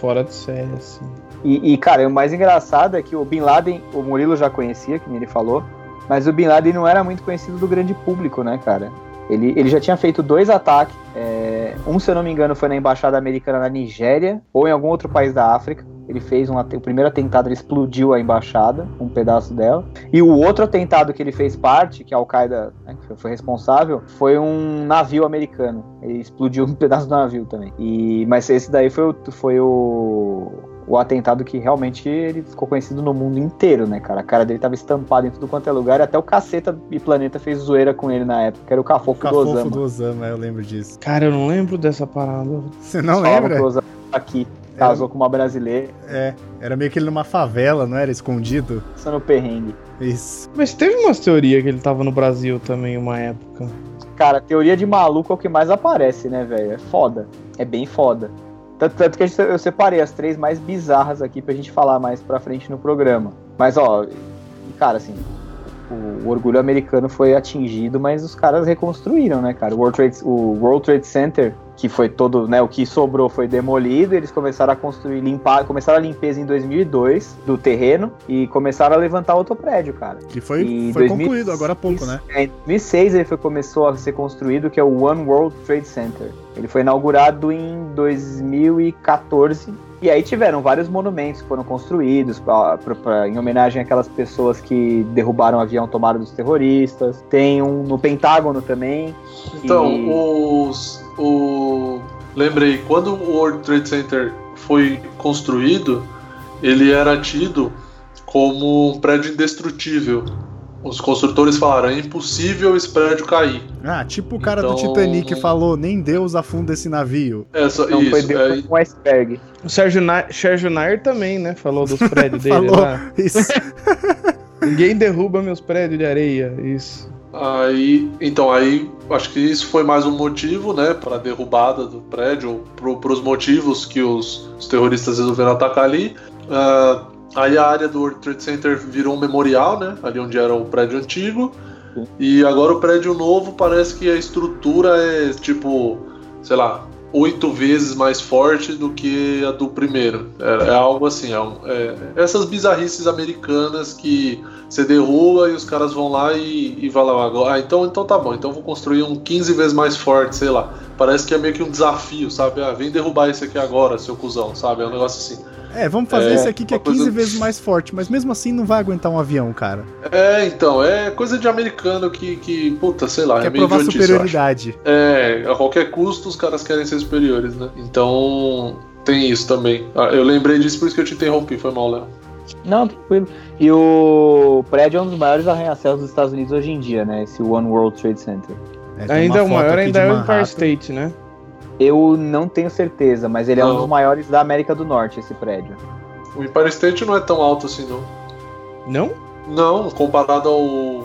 fora de série, assim. E, e, cara, o mais engraçado é que o Bin Laden, o Murilo já conhecia, que ele falou, mas o Bin Laden não era muito conhecido do grande público, né, cara? Ele, ele já tinha feito dois ataques é, um, se eu não me engano, foi na embaixada americana na Nigéria ou em algum outro país da África. Ele fez um, o primeiro atentado, ele explodiu a embaixada, um pedaço dela. E o outro atentado que ele fez parte, que a Al-Qaeda né, foi responsável, foi um navio americano. Ele explodiu um pedaço do navio também. E, mas esse daí foi o, foi o, o atentado que realmente ele ficou conhecido no mundo inteiro, né, cara? A cara dele tava estampada em tudo quanto é lugar. E até o Caceta e Planeta fez zoeira com ele na época, que era o Cafofo, O Cafofo do Osama. do Osama, eu lembro disso. Cara, eu não lembro dessa parada. Você não lembra? que o Osama aqui casou com uma brasileira, É, era meio que ele numa favela, não era? Escondido? passando perrengue. Isso. Mas teve umas teorias que ele tava no Brasil também uma época. Cara, teoria de maluco é o que mais aparece, né, velho? É foda. É bem foda. Tanto, tanto que gente- eu separei as três mais bizarras aqui pra gente falar mais pra frente no programa. Mas, ó, cara, assim, o, o orgulho americano foi atingido, mas os caras reconstruíram, né, cara? O World Trade, o World Trade Center, que foi todo, né, o que sobrou foi demolido, eles começaram a construir, limpar, começaram a limpeza em 2002 do terreno e começaram a levantar outro prédio, cara. Que foi, E foi 2006 concluído agora há pouco, né? É, em 2006 ele foi, começou a ser construído, que é o One World Trade Center. Ele foi inaugurado em 2014. E aí tiveram vários monumentos que foram construídos pra, pra- pra- em homenagem àquelas pessoas que derrubaram o avião tomado dos terroristas. Tem um no Pentágono também. Então, E- os, o... lembrei, quando o World Trade Center foi construído, ele era tido como um prédio indestrutível. Os construtores falaram, é impossível esse prédio cair. Ah, tipo o cara do Então- Titanic falou, nem Deus afunda esse navio. É só Não foi isso. deu é- um iceberg. O Sérgio, Na... Sérgio Nair também, né? Falou dos prédios dele Falou. lá. Isso. Ninguém derruba meus prédios de areia. Isso. Aí, então, aí acho que isso foi mais um motivo, né, para a derrubada do prédio, para os motivos que os, os terroristas resolveram atacar ali. Ah, aí a área do World Trade Center virou um memorial, né, ali onde era o prédio antigo. Sim. E agora o prédio novo parece que a estrutura é tipo, sei lá, oito vezes mais forte do que a do primeiro. É, é algo assim, é, é- essas bizarrices americanas que você derruba e os caras vão lá e, e vai lá agora. Ah, então, então tá bom, então vou construir um 15 vezes mais forte, sei lá. Parece que é meio que um desafio, sabe? Ah, vem derrubar esse aqui agora, seu cuzão, sabe? É um negócio assim. É, vamos fazer É, esse aqui que é uma coisa- 15 vezes mais forte, mas mesmo assim não vai aguentar um avião, cara. É, então, é coisa de americano que, que puta, sei lá, Quer é meio provar superioridade. É, a qualquer custo os caras querem ser superiores, né? Então, tem isso também. Ah, eu lembrei disso por isso que eu te interrompi, foi mal, Léo. Não, tranquilo. E o prédio é um dos maiores arranha-céus dos Estados Unidos hoje em dia, né? Esse One World Trade Center. É, ainda é o maior, ainda é o Empire. State, né? Eu não tenho certeza, mas ele é um Não. dos maiores da América do Norte, esse prédio. O Empire State não é tão alto assim, não. Não? Não, comparado ao,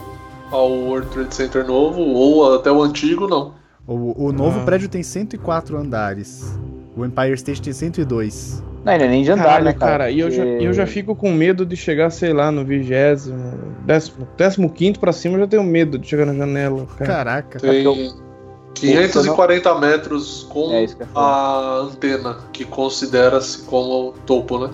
ao World Trade Center novo, ou até o antigo, não. O, o novo Ah. prédio tem 104 andares. O Empire State tem 102. Não, ele é nem de andar, Caralho, né, cara, cara? e eu já, eu já fico com medo de chegar, sei lá, no vigésimo, décimo, décimo quinto pra cima, eu já tenho medo de chegar na janela, cara. Caraca. Tem 540 metros com É a antena, que considera-se como topo, né?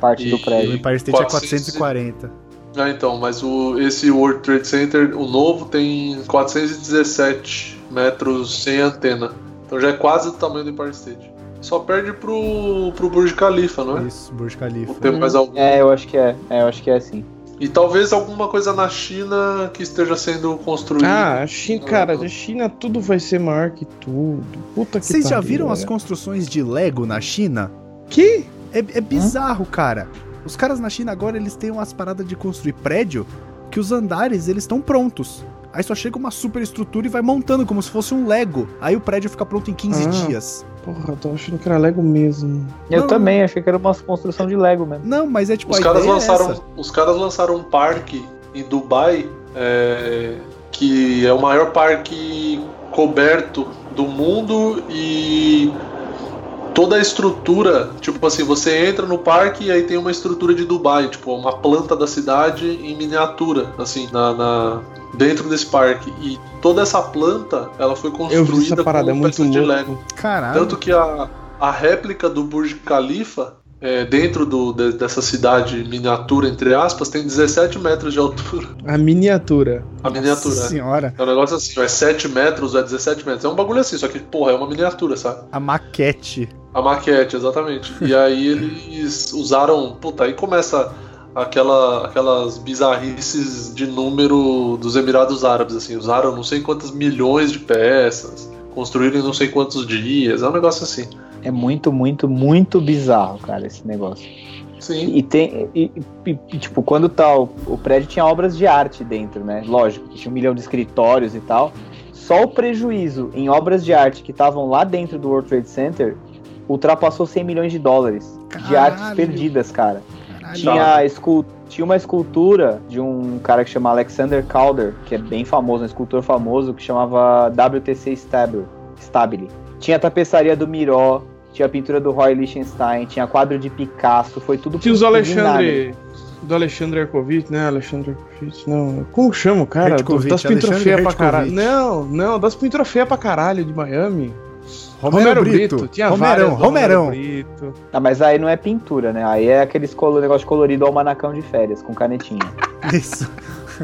Parte do e- O prédio. Empire State é 400 440. Ah, então, mas o, esse World Trade Center, o novo, tem 417 metros sem antena. Então já é quase o tamanho do Empire State. Só perde pro, pro Burj Khalifa, não é? Isso, Burj Khalifa. Ou tem mais algum? É, eu acho que é. É, eu acho que é assim. E talvez alguma coisa na China que esteja sendo construída. Ah, a China, cara, a China tudo vai ser maior que tudo. Puta que Vocês já pariu, viram as velho. construções de Lego na China? Que? É, é bizarro, cara. Os caras na China agora, eles têm umas paradas de construir prédio que os andares, eles estão prontos. Aí só chega uma super estrutura e vai montando como se fosse um Lego. Aí o prédio fica pronto em 15 Ah. dias. Porra, eu tô achando que era Lego mesmo. Eu Não, também, achei que era uma construção de Lego mesmo. Não, mas é tipo Os a caras, ideia é lançaram, essa. os caras lançaram um parque em Dubai, é, que é o maior parque coberto do mundo e toda a estrutura, tipo assim, você entra no parque e aí tem uma estrutura de Dubai, tipo uma planta da cidade em miniatura, assim, na, na- dentro desse parque. E toda essa planta, ela foi Eu construída vi essa parada, é com muito peças de. Lego. Caralho. Tanto que a, a réplica do Burj Khalifa é, dentro do, de- dessa cidade miniatura, entre aspas, tem 17 metros de altura. A miniatura. A miniatura. Nossa né? senhora. É um negócio assim, é 7 metros ou é 17 metros. É um bagulho assim, só que, porra, é uma miniatura, sabe? A maquete. A maquete, exatamente. E aí eles usaram. Puta, aí começa aquela, aquelas bizarrices de número dos Emirados Árabes, assim. Usaram não sei quantas milhões de peças, construíram em não sei quantos dias. É um negócio assim. É muito, muito, muito bizarro, cara, esse negócio. Sim. E tem. E, e- e, tipo, quando tá. O, prédio tinha obras de arte dentro, né? Lógico, tinha um milhão de escritórios e tal. Só o prejuízo em obras de arte que estavam lá dentro do World Trade Center ultrapassou 100 milhões de dólares de artes Caralho. perdidas, cara. Caralho. Tinha, escul- tinha uma escultura de um cara que chama Alexander Calder, que é bem famoso, um escultor famoso, que chamava WTC Stabile. Stabile. Tinha a tapeçaria do Miró, tinha a pintura do Roy Lichtenstein, tinha quadro de Picasso, foi tudo Tinha os Alexandre. Do Alexandre Erkovitch, né? Alexandre Erkovitch, não. Como chama o cara? Hertkovich, das pinturas feias pra caralho. Não, não, das pinturas feias pra caralho de Miami. Romero Brito. Tinha Romerão, Romerão. Romero Brito. Ah, mas aí não é pintura, né? Aí é aqueles colo, negócio colorido almanacão de férias, com canetinha. Isso.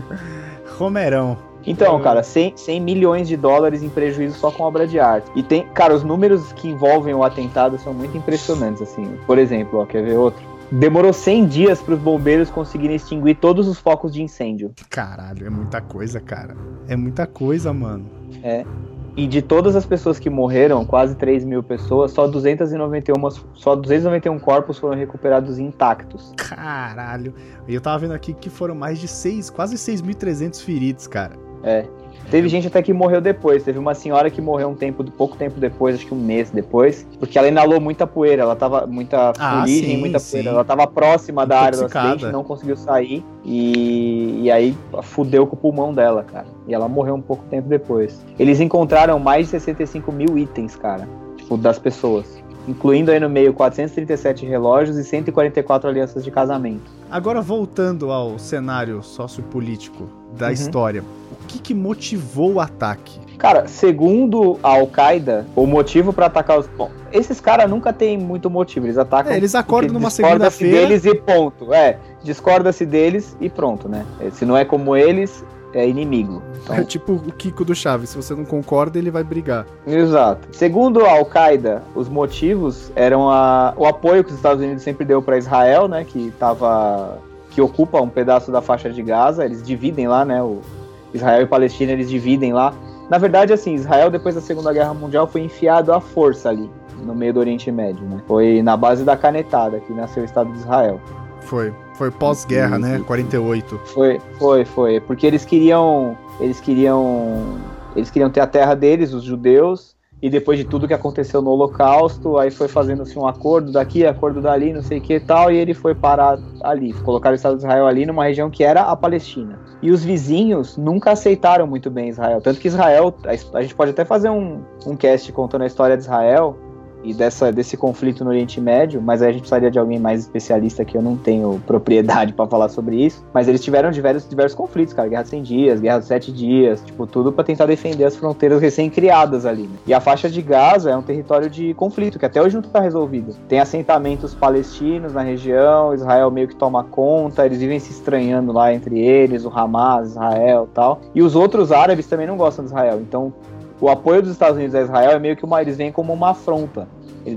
Romerão. Então, É. cara, 100, 100 milhões de dólares em prejuízo só com obra de arte. E tem, cara, os números que envolvem o atentado são muito impressionantes, assim. Por exemplo, ó, quer ver outro? Demorou 100 dias para os bombeiros conseguirem extinguir todos os focos de incêndio. Caralho, é muita coisa, cara. É muita coisa, mano. E de todas as pessoas que morreram, quase 3 mil pessoas, só 291, só 291 corpos foram recuperados intactos. Caralho. E eu tava vendo aqui que foram mais de 6, quase 6.300 feridos, cara. É. Teve gente até que morreu depois. Teve uma senhora que morreu um tempo, pouco tempo depois, acho que um mês depois, porque ela inalou muita poeira, ela tava muita Ah, fuligem, sim, muita sim. poeira. Ela tava próxima da área do acidente, não conseguiu sair e, e aí fudeu com o pulmão dela, cara. E ela morreu um pouco tempo depois. Eles encontraram mais de 65 mil itens, cara, tipo, das pessoas. Incluindo aí no meio 437 relógios e 144 alianças de casamento. Agora voltando ao cenário sociopolítico da Uhum. história, que que motivou o ataque? Cara, segundo a Al-Qaeda, o motivo pra atacar os. Bom, esses caras nunca têm muito motivo. Eles atacam. É, eles acordam numa discorda-se segunda-feira. deles e ponto. É, discorda-se deles e pronto, né? Se não é como eles, é inimigo. Então, É tipo o Kiko do Chaves, se você não concorda, ele vai brigar. Exato. Segundo a Al-Qaeda, os motivos eram a- o apoio que os Estados Unidos sempre deu para Israel, né, que tava que ocupa um pedaço da faixa de Gaza, eles dividem lá, né, o Israel e Palestina, eles dividem lá. Na verdade, assim, Israel depois da Segunda Guerra Mundial foi enfiado à força ali no meio do Oriente Médio, né? Foi na base da canetada que nasceu o Estado de Israel. Foi. Foi pós-guerra, né? 48. Foi, foi, foi. Porque eles queriam. Eles queriam. Eles queriam ter a terra deles, os judeus, e depois de tudo que aconteceu no Holocausto, aí foi fazendo-se um acordo daqui, acordo dali, não sei o que tal, e ele foi parar ali. Colocaram o Estado de Israel ali numa região que era a Palestina. E os vizinhos nunca aceitaram muito bem Israel. Tanto que Israel, a gente pode até fazer um, um cast contando a história de Israel e dessa, desse conflito no Oriente Médio, mas aí a gente precisaria de alguém mais especialista que eu não tenho propriedade pra falar sobre isso. Mas eles tiveram diversos, diversos conflitos, cara. Guerra de 100 dias, Guerra dos 7 dias, tipo, tudo pra tentar defender as fronteiras recém-criadas ali. Né? E a faixa de Gaza é um território de conflito, que até hoje não tá resolvido. Tem assentamentos palestinos na região, Israel meio que toma conta, eles vivem se estranhando lá entre eles, o Hamas, Israel tal. E os outros árabes também não gostam de Israel, então o apoio dos Estados Unidos a Israel é meio que uma. Eles veem como uma afronta.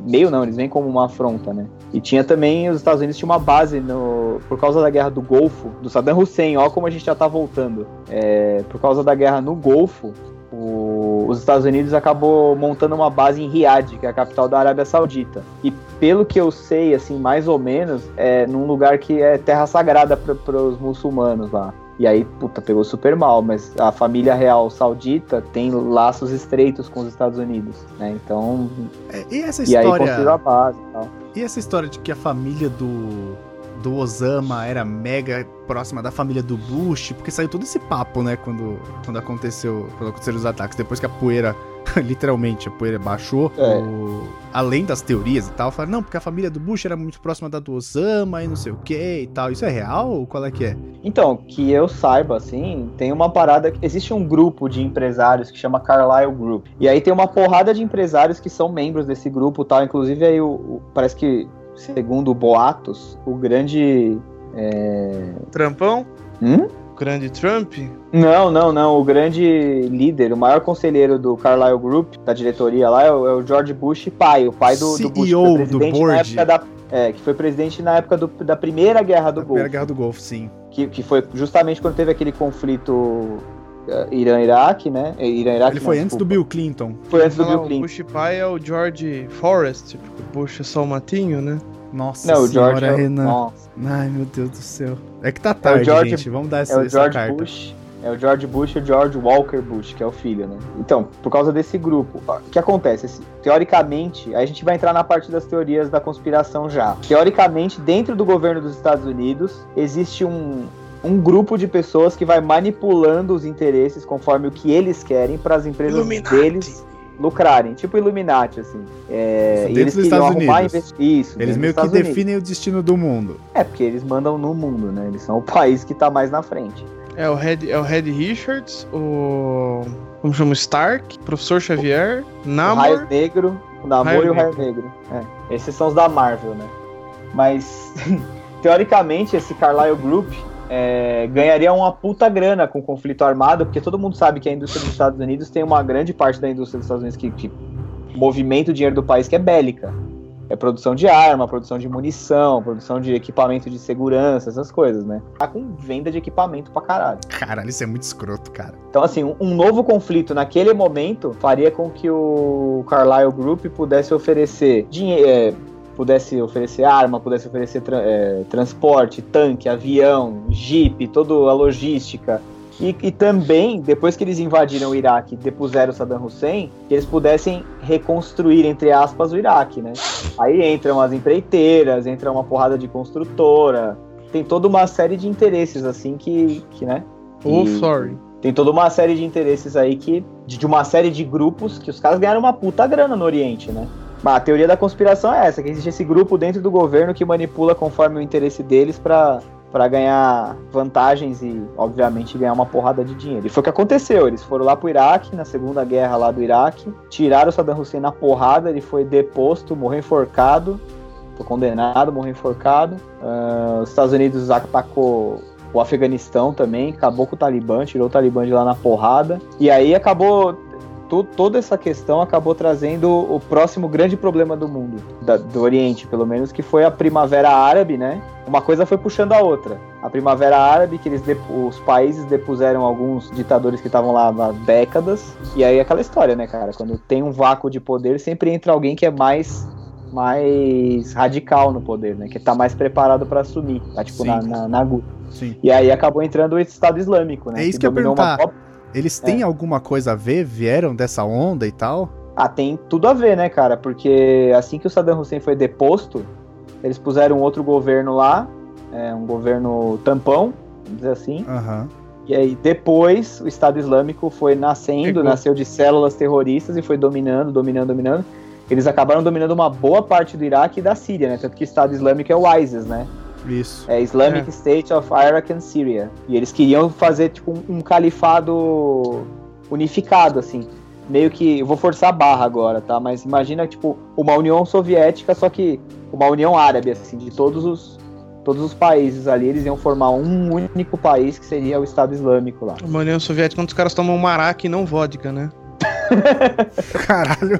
Meio não, eles veem como uma afronta, né? E tinha também, os Estados Unidos tinham uma base no, por causa da guerra do Golfo, do Saddam Hussein, ó como a gente já tá voltando. É, por causa da guerra no Golfo, o- os Estados Unidos acabou montando uma base em Riad, que é a capital da Arábia Saudita. E pelo que eu sei, assim, mais ou menos, é num lugar que é terra sagrada para os muçulmanos lá. E aí, puta, pegou super mal, mas a família real saudita tem laços estreitos com os Estados Unidos, né? Então, É, e essa e aí história. construiu a base e tal. E essa história de que a família do, do Osama era mega próxima da família do Bush, porque saiu todo esse papo, né, quando, quando aconteceu, quando aconteceram os ataques, depois que a poeira, literalmente, a poeira baixou, É. o- além das teorias e tal, falaram, não, porque a família do Bush era muito próxima da do Osama e não sei o que e tal. Isso é real ou qual é que é? Então, que eu saiba, assim, tem uma parada. Existe um grupo de empresários que chama Carlyle Group. E aí tem uma porrada de empresários que são membros desse grupo tal. Inclusive, aí o, o- parece que segundo boatos, o grande. é, Trampão? Hum? Grande Trump? Não, não, não. O grande líder, o maior conselheiro do Carlyle Group, da diretoria lá, é o, é o George Bush pai, o pai do, do Bush, CEO do presidente board. na época da, é, que foi presidente na época do- da primeira guerra do Da Primeira Golfo, Guerra do Golfo, sim. que, que foi justamente quando teve aquele conflito eh, Irã-Iraque, né? Eh, Irã-Iraque. Ele foi não, antes do desculpa. Bill Clinton. Foi antes do Bill Clinton. O Bush pai é o George Forrest, porque o Bush é só o matinho, né? Nossa Não, o senhora, George é o- Renan. Nossa. Ai, meu Deus do céu. É que tá tarde, George- gente. Vamos dar essa, É o essa George carta. Bush. É o George Bush e o George Walker Bush, que é o filho, né? Então, por causa desse grupo, o que acontece? Teoricamente, a gente vai entrar na parte das teorias da conspiração já. Teoricamente, dentro do governo dos Estados Unidos, existe um, um grupo de pessoas que vai manipulando os interesses conforme o que eles querem para as empresas Illuminati. deles lucrarem, tipo Illuminati, assim. É, Isso dentro eles dos Estados Unidos. investi- Isso. Eles meio que Unidos. definem o destino do mundo. É, porque eles mandam no mundo, né? Eles são o país que tá mais na frente. É o Red, é o Red Richards, o. Como chama? O Stark, Professor Xavier, O Namor. Raio Negro, o Namor Raio e o Raio Negro. É, esses são os da Marvel, né? Mas, teoricamente, esse Carlyle Group é, ganharia uma puta grana com o conflito armado, porque todo mundo sabe que a indústria dos Estados Unidos tem uma grande parte da indústria dos Estados Unidos que, que movimenta o dinheiro do país que é bélica. É produção de arma, produção de munição, produção de equipamento de segurança, essas coisas, né? Tá com venda de equipamento pra caralho. Caralho, isso é muito escroto, cara. Então, assim, um, um novo conflito naquele momento faria com que o Carlyle Group pudesse oferecer dinheiro. Pudesse oferecer arma, pudesse oferecer tra- é, transporte, tanque, avião, jipe, toda a logística. E, e também, depois que eles invadiram o Iraque e depuseram Saddam Hussein, que eles pudessem reconstruir, entre aspas, o Iraque, né? Aí entram as empreiteiras, entra uma porrada de construtora, tem toda uma série de interesses, assim, que, que né? Oh, E- sorry. tem toda uma série de interesses aí que. De, de uma série de grupos que os caras ganharam uma puta grana no Oriente, né? Mas a teoria da conspiração é essa, que existe esse grupo dentro do governo que manipula conforme o interesse deles pra, pra ganhar vantagens e, obviamente, ganhar uma porrada de dinheiro. E foi o que aconteceu. Eles foram lá pro Iraque, na segunda guerra lá do Iraque, tiraram o Saddam Hussein na porrada, ele foi deposto, morreu enforcado, foi condenado, morreu enforcado. Ah, os Estados Unidos atacou o Afeganistão também, acabou com o Talibã, tirou o Talibã de lá na porrada. E aí acabou. To- toda essa questão acabou trazendo o próximo grande problema do mundo, da- do Oriente, pelo menos, que foi a Primavera Árabe, né? Uma coisa foi puxando a outra. A Primavera Árabe, que eles os países depuseram alguns ditadores que estavam lá há décadas. E aí aquela história, né, cara? Quando tem um vácuo de poder, sempre entra alguém que é mais mais radical no poder, né? Que tá mais preparado pra assumir, tá tipo Sim. na, na, na. Sim. E aí acabou entrando o Estado Islâmico, né? É isso que eu ia uma perguntar. Copa- Eles têm alguma coisa a ver? Vieram dessa onda e tal? Ah, tem tudo a ver, né, cara? Porque assim que o Saddam Hussein foi deposto, eles puseram um outro governo lá, é, um governo tampão, vamos dizer assim. Aham. E aí depois o Estado Islâmico foi nascendo, Pegou. nasceu de células terroristas e foi dominando, dominando, dominando. Eles acabaram dominando uma boa parte do Iraque e da Síria, né? Tanto que o Estado Islâmico é o ISIS, né? Isso. É Islamic É. State of Iraq and Syria. E eles queriam fazer tipo um, um califado unificado, assim. Meio que. Eu vou forçar a barra agora, tá? Mas imagina, tipo, uma União Soviética, só que uma União Árabe, assim, de todos os. Todos os países ali, eles iam formar um único país que seria o Estado Islâmico lá. Uma União Soviética, quando os caras tomam maraca e não vodka, né? Caralho.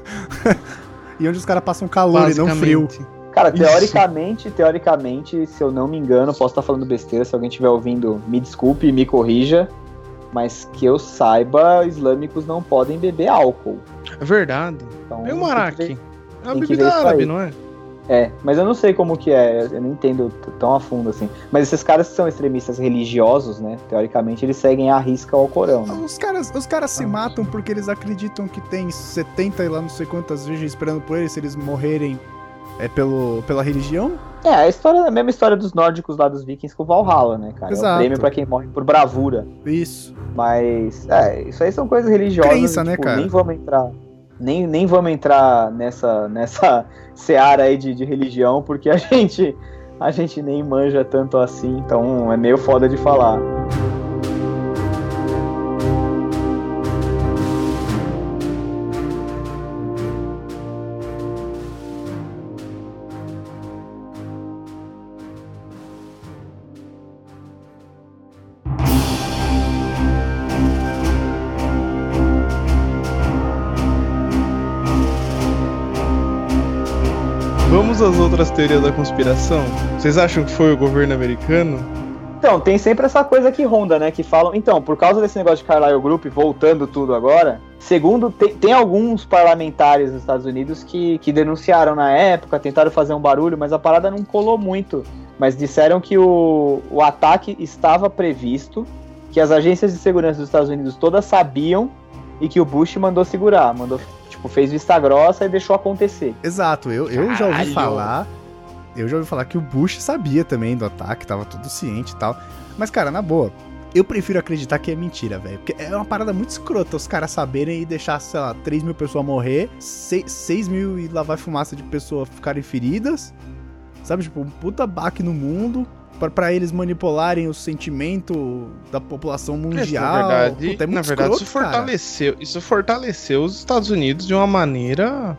e onde os caras passam calor e não frio. Cara, Isso. teoricamente, teoricamente, se eu não me engano, posso estar falando besteira, se alguém estiver ouvindo, me desculpe e me corrija, mas que eu saiba, islâmicos não podem beber álcool. É verdade. Então, E o tem que maraca? ver- É uma bebida árabe, não é? É, mas eu não sei como que é, eu não entendo tão a fundo assim. Mas esses caras que são extremistas religiosos, né, teoricamente eles seguem a risca ao Corão, né? Os caras, os caras se Ah. matam porque eles acreditam que tem 70 e lá não sei quantas virgens esperando por eles se eles morrerem é pelo, pela religião? É, a história, a mesma história dos nórdicos lá dos vikings com Valhalla, né, cara? É Exato. o prêmio pra quem morre por bravura. Isso. Mas, é, isso aí são coisas religiosas. Crença, e, né, tipo, cara? Nem vamos entrar. Nem, nem vamos entrar nessa, nessa seara aí de, de religião, porque a gente, a gente nem manja tanto assim, então é meio foda de falar. Outras teorias da conspiração, vocês acham que foi o governo americano? Então, tem sempre essa coisa que ronda, né? Que falam. Então, por causa desse negócio de Carlyle Group, voltando tudo agora, segundo. Tem, tem alguns parlamentares dos Estados Unidos que, que denunciaram na época, tentaram fazer um barulho, mas a parada não colou muito. Mas disseram que o, o ataque estava previsto, que as agências de segurança dos Estados Unidos todas sabiam e que o Bush mandou segurar. Mandou, tipo, fez vista grossa e deixou acontecer. Exato, eu, eu já ouvi falar. Eu já ouvi falar que o Bush sabia também do ataque, tava tudo ciente e tal. Mas, cara, na boa, eu prefiro acreditar que é mentira, velho. Porque é uma parada muito escrota os caras saberem e deixar, sei lá, 3 mil pessoas morrer, 6, 6 mil e lavar fumaça de pessoas ficarem feridas. Sabe, tipo, um puta baque no mundo. Pra, pra eles manipularem o sentimento da população mundial. na verdade, Puta, é muito na verdade isso escroto, cara. fortaleceu, isso fortaleceu os Estados Unidos de uma maneira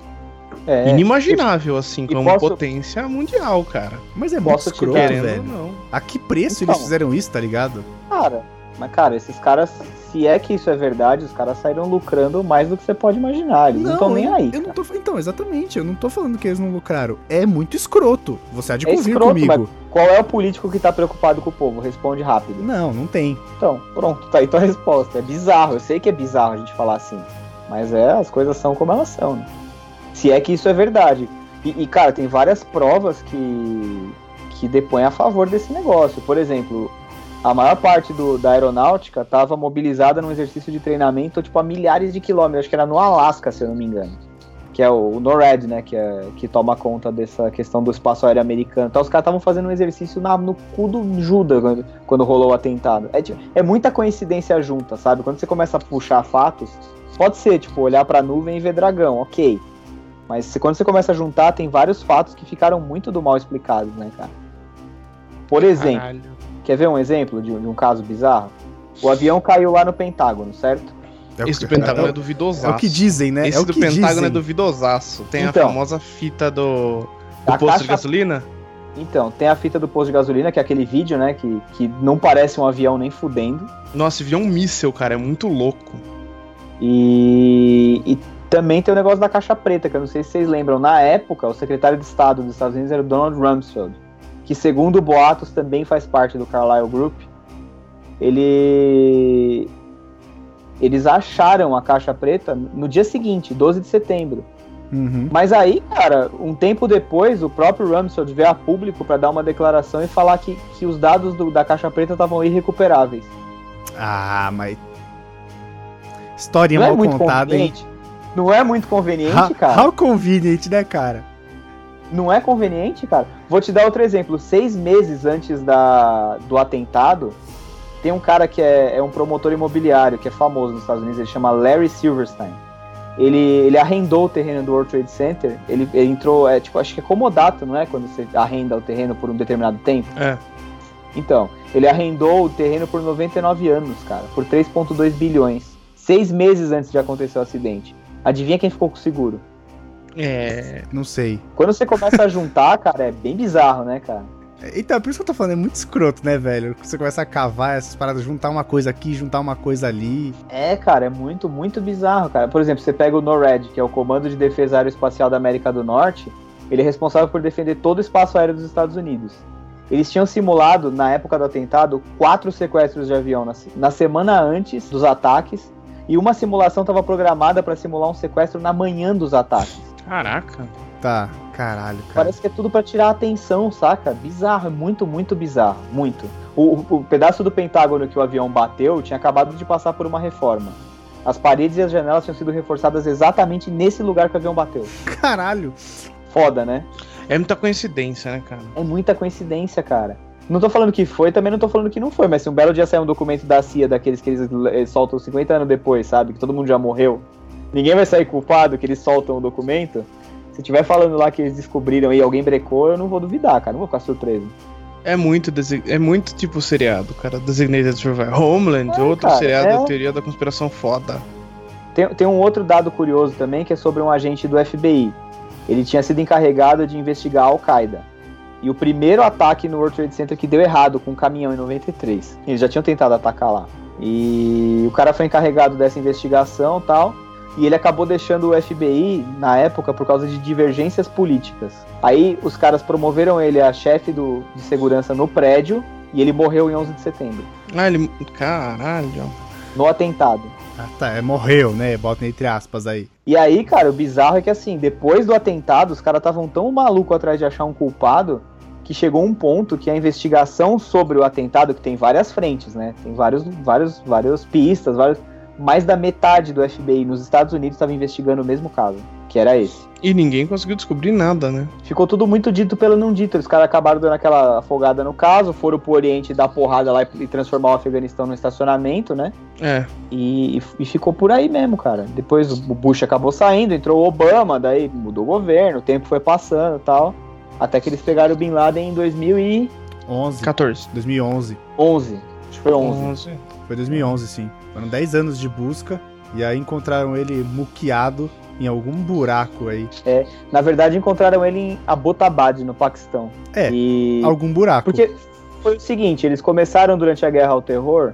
É, inimaginável, assim, como posso- potência mundial, cara. Mas é muito Posso escroto, velho. não. A que preço Então. eles fizeram isso, tá ligado? Cara, mas cara, esses caras, se é que isso é verdade, os caras saíram lucrando mais do que você pode imaginar. Eles não estão nem aí. Eu não tô, então, exatamente, eu não tô falando que eles não lucraram. É muito escroto. Você há de É convir escroto, comigo. Qual é o político que tá preocupado com o povo? Responde rápido. Não, não tem. Então, pronto, tá aí tua resposta. É bizarro, eu sei que é bizarro a gente falar assim. Mas é, as coisas são como elas são, né? Se é que isso é verdade. E, e, cara, tem várias provas que, que depõem a favor desse negócio. Por exemplo, a maior parte do- da aeronáutica estava mobilizada num exercício de treinamento tipo, a milhares de quilômetros. Acho que era no Alasca, se eu não me engano. Que é o, o NORAD, né? Que, é, que toma conta dessa questão do espaço aéreo americano. Então os caras estavam fazendo um exercício na- no cu do Judas quando, quando rolou o atentado. É, tipo, é muita coincidência junta, sabe? Quando você começa a puxar fatos, pode ser, tipo, olhar pra nuvem e ver dragão, ok. Mas quando você começa a juntar, tem vários fatos que ficaram muito do mal explicados, né, cara? Por exemplo, Caralho. Quer ver um exemplo de, um- de um caso bizarro? O avião caiu lá no Pentágono, certo? É o Esse que- do Pentágono é é, duvidosaço. o- é o que dizem, né? Esse é o do que Pentágono dizem. é duvidosaço. Tem Então. a famosa fita do, do posto de caixa- gasolina. Então, tem a fita do posto de gasolina, que é aquele vídeo, né, que, que não parece um avião nem fudendo. Nossa, viu um míssel, cara. É muito louco. E, e também tem o negócio da caixa preta, que eu não sei se vocês lembram. Na época, o secretário de Estado dos Estados Unidos era o Donald Rumsfeld, que segundo boatos também faz parte do Carlyle Group. Ele eles acharam a caixa preta no dia seguinte, 12 de setembro. Uhum. Mas aí, cara, um tempo depois, o próprio Rumsfeld veio a público para dar uma declaração e falar que, que os dados do- da caixa preta estavam irrecuperáveis. Ah, mas. Historinha não é mal muito contada, hein? Não é muito conveniente, How, cara. how convenient, né, cara? Não é conveniente, cara. Vou te dar outro exemplo. Seis meses antes da, do atentado, tem um cara que é, é um promotor imobiliário, que é famoso nos Estados Unidos, ele chama Larry Silverstein. Ele, ele arrendou o terreno do World Trade Center, ele, ele entrou, é tipo, acho que é comodato, não é? Quando você arrenda o terreno por um determinado tempo. É. Então, ele arrendou o terreno por 99 anos, cara, por 3,2 bilhões. Seis meses antes de acontecer o acidente. Adivinha quem ficou com o seguro? É. Não sei. Quando você começa a juntar, cara, é bem bizarro, né, cara? Então, é por isso que eu tô falando, é muito escroto, né, velho? Você começa a cavar essas paradas, juntar uma coisa aqui, juntar uma coisa ali. É, cara, é muito, muito bizarro, cara. Por exemplo, você pega o NORAD, que é o Comando de Defesa Aeroespacial da América do Norte, ele é responsável por defender todo o espaço aéreo dos Estados Unidos. Eles tinham simulado, na época do atentado, quatro sequestros de avião na, na semana antes dos ataques, e uma simulação estava programada para simular um sequestro na manhã dos ataques. Caraca. Tá, caralho, cara. Parece que é tudo pra tirar a atenção, saca? Bizarro, é muito, muito bizarro, muito. O, o- o pedaço do Pentágono que o avião bateu tinha acabado de passar por uma reforma. As paredes e as janelas tinham sido reforçadas exatamente nesse lugar que o avião bateu. Caralho. Foda, né? É muita coincidência, né, cara? É muita coincidência, cara. Não tô falando que foi, também não tô falando que não foi, mas se um belo dia sair um documento da CIA, daqueles que eles soltam 50 anos depois, sabe? Que todo mundo já morreu. Ninguém vai sair culpado que eles soltam o documento. Se tiver falando lá que eles descobriram e alguém brecou, eu não vou duvidar, cara. Não vou ficar surpreso. É muito, é muito tipo seriado, cara. Designated Survivor. Homeland, É, outro cara, seriado é. teoria da conspiração foda. Tem, tem um outro dado curioso também, que é sobre um agente do FBI. Ele tinha sido encarregado de investigar a Al-Qaeda. E o primeiro ataque no World Trade Center que deu errado com um caminhão em 93. Eles já tinham tentado atacar lá. E o cara foi encarregado dessa investigação e tal. E ele acabou deixando o FBI na época por causa de divergências políticas. Aí os caras promoveram ele a chefe do, de segurança no prédio e ele morreu em 11 de setembro, Ah, ele. Caralho. no atentado. Ah, tá, é, morreu, né? Bota entre aspas aí. E aí, cara, o bizarro é que assim, depois do atentado, os caras estavam tão maluco atrás de achar um culpado que chegou um ponto que a investigação sobre o atentado, que tem várias frentes, né? Tem vários, vários, várias pistas, vários. Mais da metade do FBI nos Estados Unidos estava investigando o mesmo caso, que era esse. E ninguém conseguiu descobrir nada, né? Ficou tudo muito dito pelo não dito. Os caras acabaram dando aquela afogada no caso, foram pro Oriente dar porrada lá e transformar o Afeganistão num estacionamento, né? É. E, e- ficou por aí mesmo, cara. Depois o Bush acabou saindo, entrou o Obama, daí mudou o governo, o tempo foi passando e tal. Até que eles pegaram o Bin Laden em 2011. 11. 14. 2011. Acho que foi 11. 11. Foi 2011, sim. Foram 10 anos de busca e aí encontraram ele muqueado em algum buraco aí. Na verdade, encontraram ele em Abbottabad, no Paquistão. É, E... Algum buraco. Porque foi o seguinte, eles começaram durante a guerra ao terror,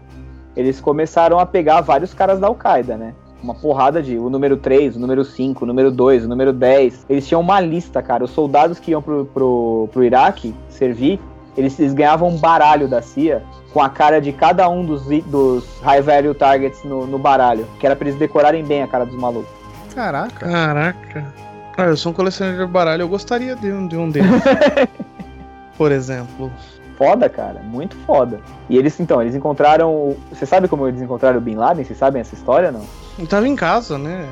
eles começaram a pegar vários caras da Al-Qaeda, né? Uma porrada de o número 3, o número 5, o número 2, o número 10. Eles tinham uma lista, cara. Os soldados que iam pro, pro, pro Iraque servir, eles, eles ganhavam um baralho da CIA com a cara de cada um dos, dos high value targets no, no baralho. Que era pra eles decorarem bem a cara dos malucos. Caraca. Caraca. Ah, eu sou um colecionador de baralho, eu gostaria de um, de um deles. Por exemplo. Foda, cara. Muito foda. E eles, então, eles encontraram. Você sabe como eles encontraram o Bin Laden? Vocês sabem essa história não? Eu tava em casa, né?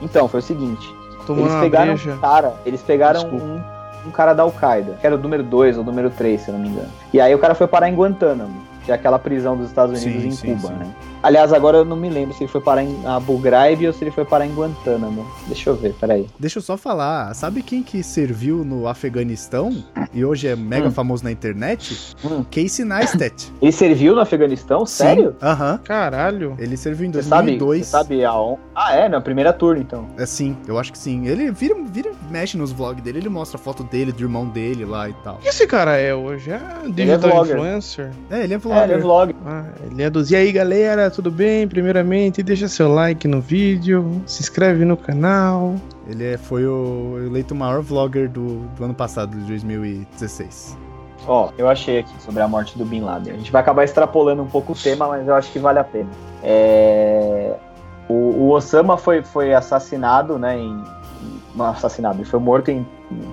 Então, foi o seguinte. Tomando eles uma pegaram um cara, eles pegaram Desculpa. um, um cara da Al-Qaeda, que era o número 2 ou o número 3, se eu não me engano. E aí o cara foi parar em Guantánamo, que é aquela prisão dos Estados Unidos Sim, em sim, Cuba, sim. né? Aliás, agora eu não me lembro se ele foi parar em Abu Ghraib ou se ele foi parar em Guantánamo. Deixa eu ver, peraí. Deixa eu só falar, sabe quem que serviu no Afeganistão e hoje é mega Hum. famoso na internet? Hum. Casey Neistat. Ele serviu no Afeganistão? Sério? Aham. Caralho. Ele serviu em Você sabe, 2002. você sabe aonde? Ah, é, na primeira turno, então. É sim, eu acho que sim. Ele vira, vira, mexe nos vlogs dele, ele mostra foto dele, do irmão dele lá e tal. O que esse cara é hoje? É digital vlogger. influencer? É, ele é É, vlogger. ele é vlog. Ah, ele é dos. E aí, galera, tudo bem? Primeiramente, deixa seu like no vídeo, se inscreve no canal. Ele é- foi o eleito maior vlogger do, do ano passado, de 2016. Ó, eu achei aqui sobre a morte do Bin Laden. A gente vai acabar extrapolando um pouco o tema, mas eu acho que vale a pena. É, O, o Osama foi, foi assassinado, né, em... Não, assassinado, ele foi morto em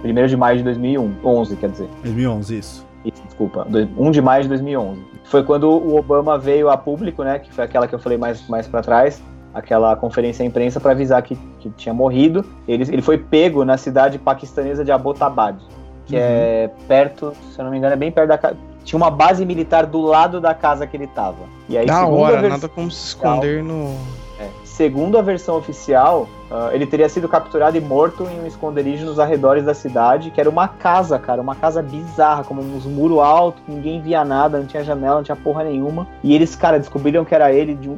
1 de maio de 2001, 11, quer dizer. 2011, isso. Isso, desculpa, 1 de maio de 2011. Foi quando o Obama veio a público, né, que foi aquela que eu falei mais, mais para trás, aquela conferência à imprensa para avisar que, que tinha morrido. Ele, ele foi pego na cidade paquistanesa de Abbottabad, que Uhum. é perto, se eu não me engano, é bem perto da casa. Tinha uma base militar do lado da casa que ele tava. E aí, da hora, vers- nada como se esconder no. Segundo a versão oficial, ah, ele teria sido capturado e morto em um esconderijo nos arredores da cidade, que era uma casa, cara, uma casa bizarra, como uns muros altos, ninguém via nada, não tinha janela, não tinha porra nenhuma. E eles, cara, descobriram que era ele de um.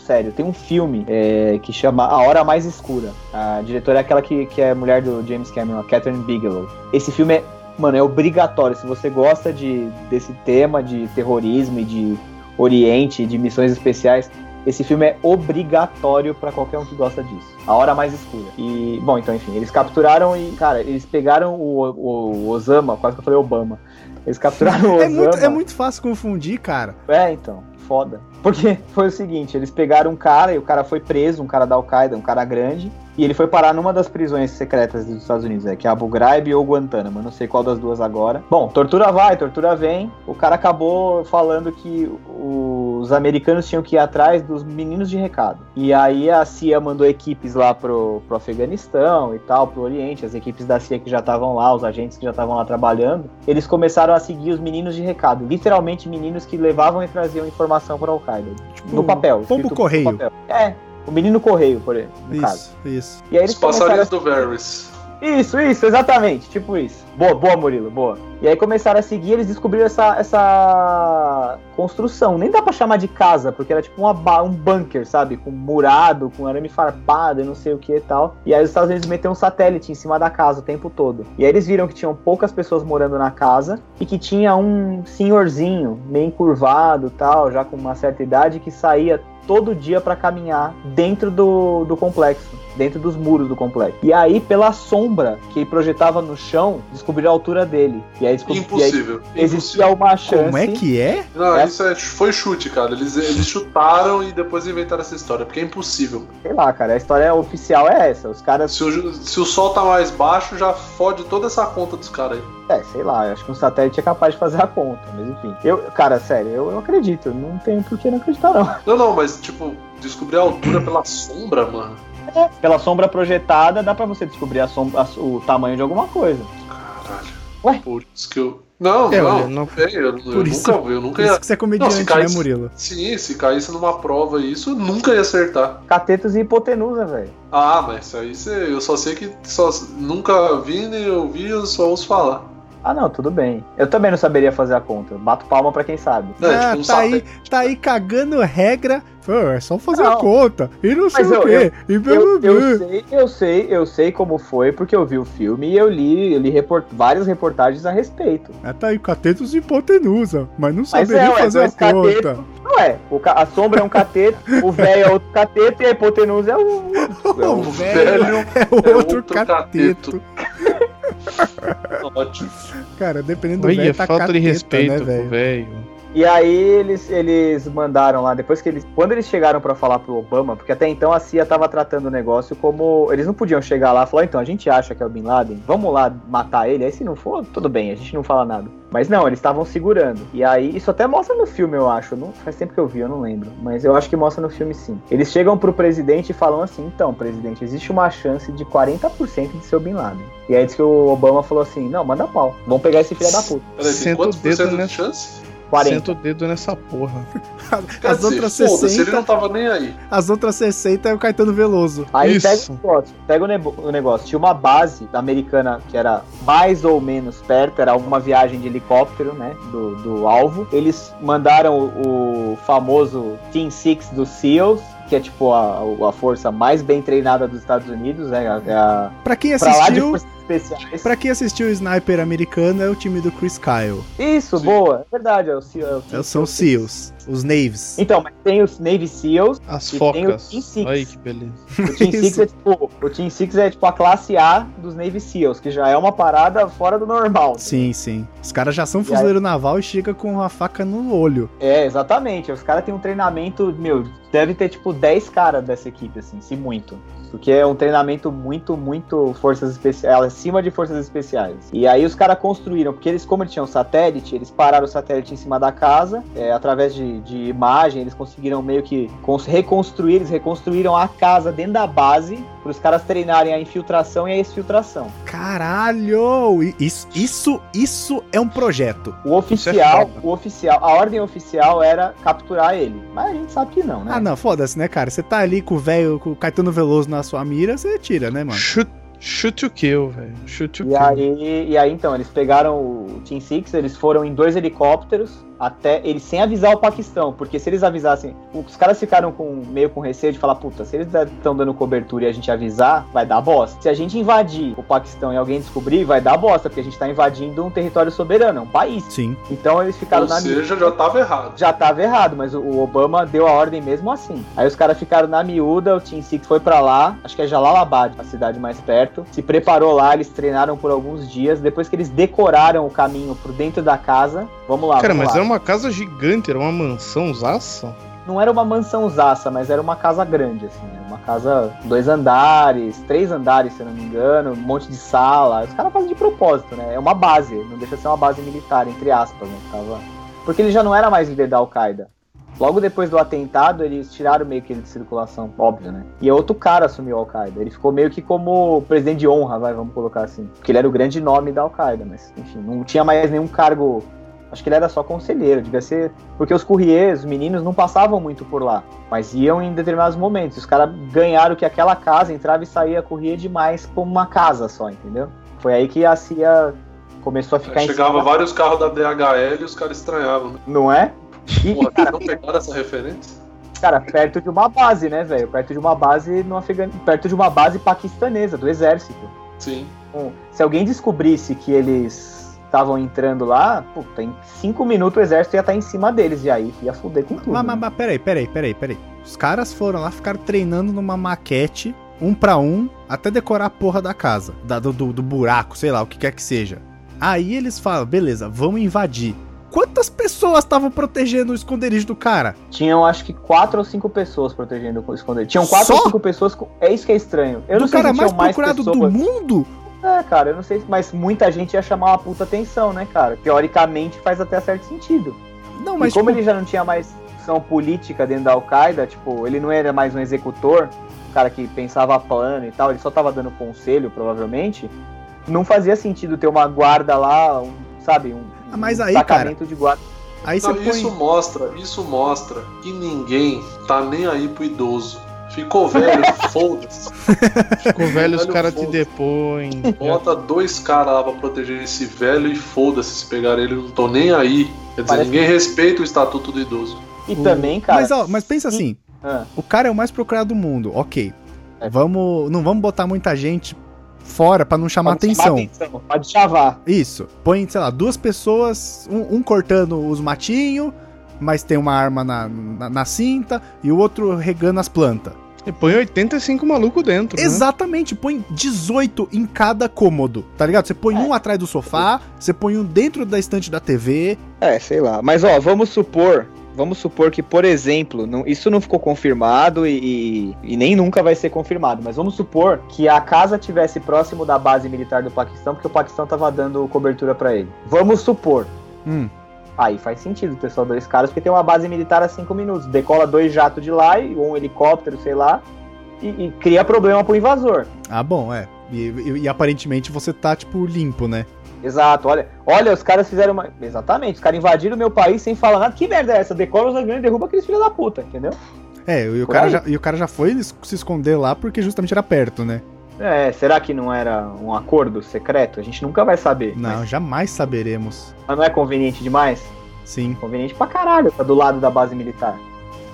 Sério, tem um filme é, que chama A Hora Mais Escura. A diretora é aquela que, que é mulher do James Cameron, a Catherine Bigelow. Esse filme é, mano, é obrigatório. Se você gosta de, desse tema de terrorismo e de Oriente, de missões especiais, esse filme é obrigatório pra qualquer um que gosta disso. A Hora Mais Escura. E, bom, então, enfim, eles capturaram e, cara, eles pegaram o, o, o Osama, quase que eu falei Obama. Eles capturaram o É Osama. muito, é muito fácil confundir, cara. É, então, foda. Porque foi o seguinte, eles pegaram um cara e o cara foi preso, um cara da Al-Qaeda, um cara grande, e ele foi parar numa das prisões secretas dos Estados Unidos, é, que é Abu Ghraib ou Guantánamo, eu não sei qual das duas agora. Bom, tortura vai, tortura vem. O cara acabou falando que os americanos tinham que ir atrás dos meninos de recado. E aí a CIA mandou equipes lá pro, pro Afeganistão e tal, pro Oriente, as equipes da CIA que já estavam lá, os agentes que já estavam lá trabalhando, eles começaram a seguir os meninos de recado, literalmente meninos que levavam e traziam informação para Al-Qaeda, Tipo, no papel. Pombo correio. no papel. É, o menino correio, por exemplo, no caso. Isso, isso. E aí Os eles começaram a passarinhos do Varys. Isso, isso, exatamente, tipo isso. Boa, boa, Murilo, boa. E aí começaram a seguir, eles descobriram essa, essa construção. Nem dá pra chamar de casa, porque era tipo uma um bunker, sabe? Com murado, com arame farpado e não sei o que e tal. E aí os Estados Unidos meteram um satélite em cima da casa o tempo todo. E aí eles viram que tinham poucas pessoas morando na casa e que tinha um senhorzinho, meio encurvado tal, já com uma certa idade, que saía todo dia pra caminhar dentro do, do complexo, dentro dos muros do complexo. E aí, pela sombra que ele projetava no chão, descobriram a altura dele. E aí, descob... e aí Impossível. existia uma chance. Como é que é? Não, É. isso é- foi chute, cara. Eles, eles chutaram e depois inventaram essa história, porque é impossível. Sei lá, cara, a história oficial é essa. Os caras. Se o, se o sol tá mais baixo, já fode toda essa conta dos caras aí. É, sei lá, acho que um satélite é capaz de fazer a conta, mas enfim. Eu, cara, sério, eu, eu acredito. Não tem por que não acreditar, não. Não, não, mas tipo, descobrir a altura pela sombra, mano. Pela sombra projetada, dá pra você descobrir a sombra, a- o tamanho de alguma coisa. Caralho. Ué? Por isso que eu. Não, É, não. olha, não- é, eu, eu Por isso- nunca, eu nunca Por ia. isso que você é comediante, Não, se né, caísse- Murilo? Sim, se caísse numa prova isso, eu nunca ia acertar. Catetos e hipotenusa, velho. Ah, mas isso aí você, eu só sei que só, nunca vi nem ouvi, eu só ouço falar. Ah, não, tudo bem. Eu também não saberia fazer a conta. Bato palma pra quem sabe. É, ah, tipo um tá, aí, satélite. tá aí cagando regra. Pô, é só fazer a Não. conta. E não sei Mas o eu- quê. E blá, Eu, blá, eu blá. sei, eu sei, eu sei como foi, porque eu vi o filme e eu li, eu li report- várias reportagens a respeito. Ah, tá aí, catetos e hipotenusa. Mas não Mas saberia é, ué, fazer a conta. Não é, o a sombra é um cateto, o velho é outro cateto e a hipotenusa é o. É O o velho é é outro outro cateto. Ótimo. Cara, dependendo do Olha, velho, tá falta de cateta, respeito né, velho? E aí eles, eles mandaram lá, depois que eles. Quando eles chegaram pra falar pro Obama, porque até então a CIA tava tratando o negócio como. Eles não podiam chegar lá e falar, então, a gente acha que é o Bin Laden, vamos lá matar ele. Aí se não for, tudo bem, a gente não fala nada. Mas não, eles estavam segurando. E aí, isso até mostra no filme, eu acho. Não, faz tempo que eu vi, eu não lembro. Mas eu acho que mostra no filme sim. Eles chegam pro presidente e falam assim: então, presidente, existe uma chance de 40% de ser o Bin Laden. E aí diz que o Obama falou assim: não, manda pau. Vamos pegar esse filho da puta. Peraí, tem quantos por cento de chance? 40. Senta o dedo nessa porra. As dizer, outras foda-se, ele 60, não tava nem aí. as outras 60 é o Caetano Veloso. Aí Isso. pega o negócio, pega o, nebo- o negócio. Tinha uma base americana que era mais ou menos perto, era uma viagem de helicóptero, né? Do, do alvo. Eles mandaram o, o famoso Team Six dos SEALs, que é tipo a, a força mais bem treinada dos Estados Unidos, né? A, a, Pra quem pra lá de assistiu, especiais. pra quem assistiu o Sniper americano, é o time do Chris Kyle. Isso, Sim. boa. É verdade, é o SEAL. é o É, São os Six. SEAls, os Naves. Então, mas tem os Navy SEAls, As E tem o focas. Team Six. Que beleza. O Team Six é tipo, o Team Six é tipo a classe A dos Navy SEALs, que já é uma parada fora do normal. Sim, sim. Os caras já são E aí- fuzileiro naval e chega com a faca no olho. É, exatamente. Os caras têm um treinamento, meu, deve ter tipo 10 caras dessa equipe, assim, se muito. Porque é um treinamento muito, muito forças especiais, acima de forças especiais. E aí os caras construíram, porque eles, como eles tinham satélite, eles pararam o satélite em cima da casa, é, através de, de imagem, eles conseguiram meio que cons- reconstruir, eles reconstruíram a casa dentro da base, para os caras treinarem a infiltração e a exfiltração. Caralho! Isso, isso, isso é um projeto. O oficial, foda. o oficial, a ordem oficial era capturar ele. Mas a gente sabe que não, né? Ah, não, foda-se, né, cara? Você tá ali com o velho, com o Caetano Veloso na sua mira, você tira, né, mano? Shoot, shoot to kill, velho. Shoot to E kill. aí, e aí, então, eles pegaram o Team Six, eles foram em dois helicópteros até eles sem avisar o Paquistão, porque se eles avisassem, os caras ficaram com meio com receio de falar, puta, se eles estão dando cobertura e a gente avisar, vai dar bosta. Se a gente invadir o Paquistão e alguém descobrir, vai dar bosta, porque a gente tá invadindo um território soberano, é um país. Sim. Então eles ficaram Ou na seja, já tava errado. já tava errado, mas o- Obama deu a ordem mesmo assim. Aí os caras ficaram na miúda, o Team Six foi pra lá, acho que é Jalalabad, a cidade mais perto. Se preparou lá, eles treinaram por alguns dias. Depois que eles decoraram o caminho por dentro da casa, vamos lá. Cara, vamos mas lá. era uma casa gigante, era uma mansão zaça. Não era uma mansão zaça, mas era uma casa grande, assim. Era uma casa, dois andares, três andares, se eu não me engano, um monte de sala. Os caras fazem de propósito, né? É uma base, não deixa de ser uma base militar, entre aspas, né? Tava... Porque ele já não era mais líder da Al-Qaeda. Logo depois do atentado, eles tiraram meio que ele de circulação, óbvio, né? E outro cara assumiu a Al-Qaeda. Ele ficou meio que como presidente de honra, vai, vamos colocar assim. Porque ele era o grande nome da Al-Qaeda, mas, enfim, não tinha mais nenhum cargo. Acho que ele era só conselheiro, devia ser. Porque os courriers, os meninos, não passavam muito por lá, mas iam em determinados momentos. Os caras ganharam que aquela casa entrava e saía courrier demais como uma casa só, entendeu? Foi aí que a CIA começou a ficar em Chegava vários carros da DHL e os caras estranhavam, né? não é? E, Porra, cara, não pegaram essa referência? Cara, perto de uma base, né, velho? Perto de uma base no Afeganistão. Perto de uma base paquistanesa, do exército. Sim. Então, se alguém descobrisse que eles estavam entrando lá, puta, em cinco minutos o exército ia estar em cima deles. E aí ia fuder com tudo. Mas, né? mas, mas peraí, peraí, peraí, peraí. Os caras foram lá, ficaram treinando numa maquete, um pra um, até decorar a porra da casa, da- do, do- do buraco, sei lá, o que quer que seja. Aí eles falam, beleza, vamos invadir. Quantas pessoas estavam protegendo o esconderijo do cara? Tinham acho que quatro ou cinco pessoas protegendo o esconderijo. Tinham quatro Só? ou cinco pessoas. com- É isso que é estranho. Eu não do sei cara se mais tinham mais procurado do pessoas. mundo? É, cara, eu não sei, mas muita gente ia chamar uma puta atenção, né, cara? Teoricamente faz até certo sentido. Não, mas e como tipo, ele já não tinha mais função política dentro da Al-Qaeda, tipo, ele não era mais um executor, um cara que pensava plano e tal, ele só tava dando conselho, provavelmente, não fazia sentido ter uma guarda lá, um, sabe, um, Ah, mas um aí, sacamento de guarda. aí você Não, põe... isso mostra, isso mostra que ninguém tá nem aí pro idoso. Ficou velho, foda-se. Ficou velho, os caras te depõem. Bota dois caras lá pra proteger esse velho e foda-se se pegar ele, não tô nem aí. Quer dizer, Parece- ninguém respeita o estatuto do idoso. E também, cara. Mas, ó, mas pensa assim, Ah, o cara é o mais procurado do mundo, ok. É. Vamos, não vamos botar muita gente fora pra não chamar pode atenção. atenção, Pode chavar. Isso. Põe, sei lá, duas pessoas, um, um cortando os matinhos, mas tem uma arma na, na, na cinta, e o outro regando as plantas. E põe 85 maluco dentro. né? Exatamente, põe 18 em cada cômodo, tá ligado? Você põe É. um atrás do sofá, você põe um dentro da estante da TV. É, sei lá. Mas ó, vamos supor. Vamos supor que, por exemplo, não- isso não ficou confirmado e, e- e nem nunca vai ser confirmado, mas vamos supor que a casa tivesse próximo da base militar do Paquistão, porque o Paquistão tava dando cobertura pra ele. Vamos supor. Hum, Aí faz sentido ter só dois caras, porque tem uma base militar a cinco minutos. Decola dois jatos de lá, e- ou um helicóptero, sei lá, e, e cria problema pro invasor. ah, bom, é. E, e- e aparentemente você tá, tipo, limpo, né? Exato, olha, olha, os caras fizeram uma. Exatamente, os caras invadiram o meu país sem falar nada. Que merda é essa? Decola os aviões e derruba aqueles filhos da puta, entendeu? É, e o, Por cara aí. já, e o cara já foi se esconder lá porque justamente era perto, né? É, será que não era um acordo secreto? A gente nunca vai saber. Não, Mas, jamais saberemos. mas não é conveniente demais? Sim. Conveniente pra caralho, tá do lado da base militar.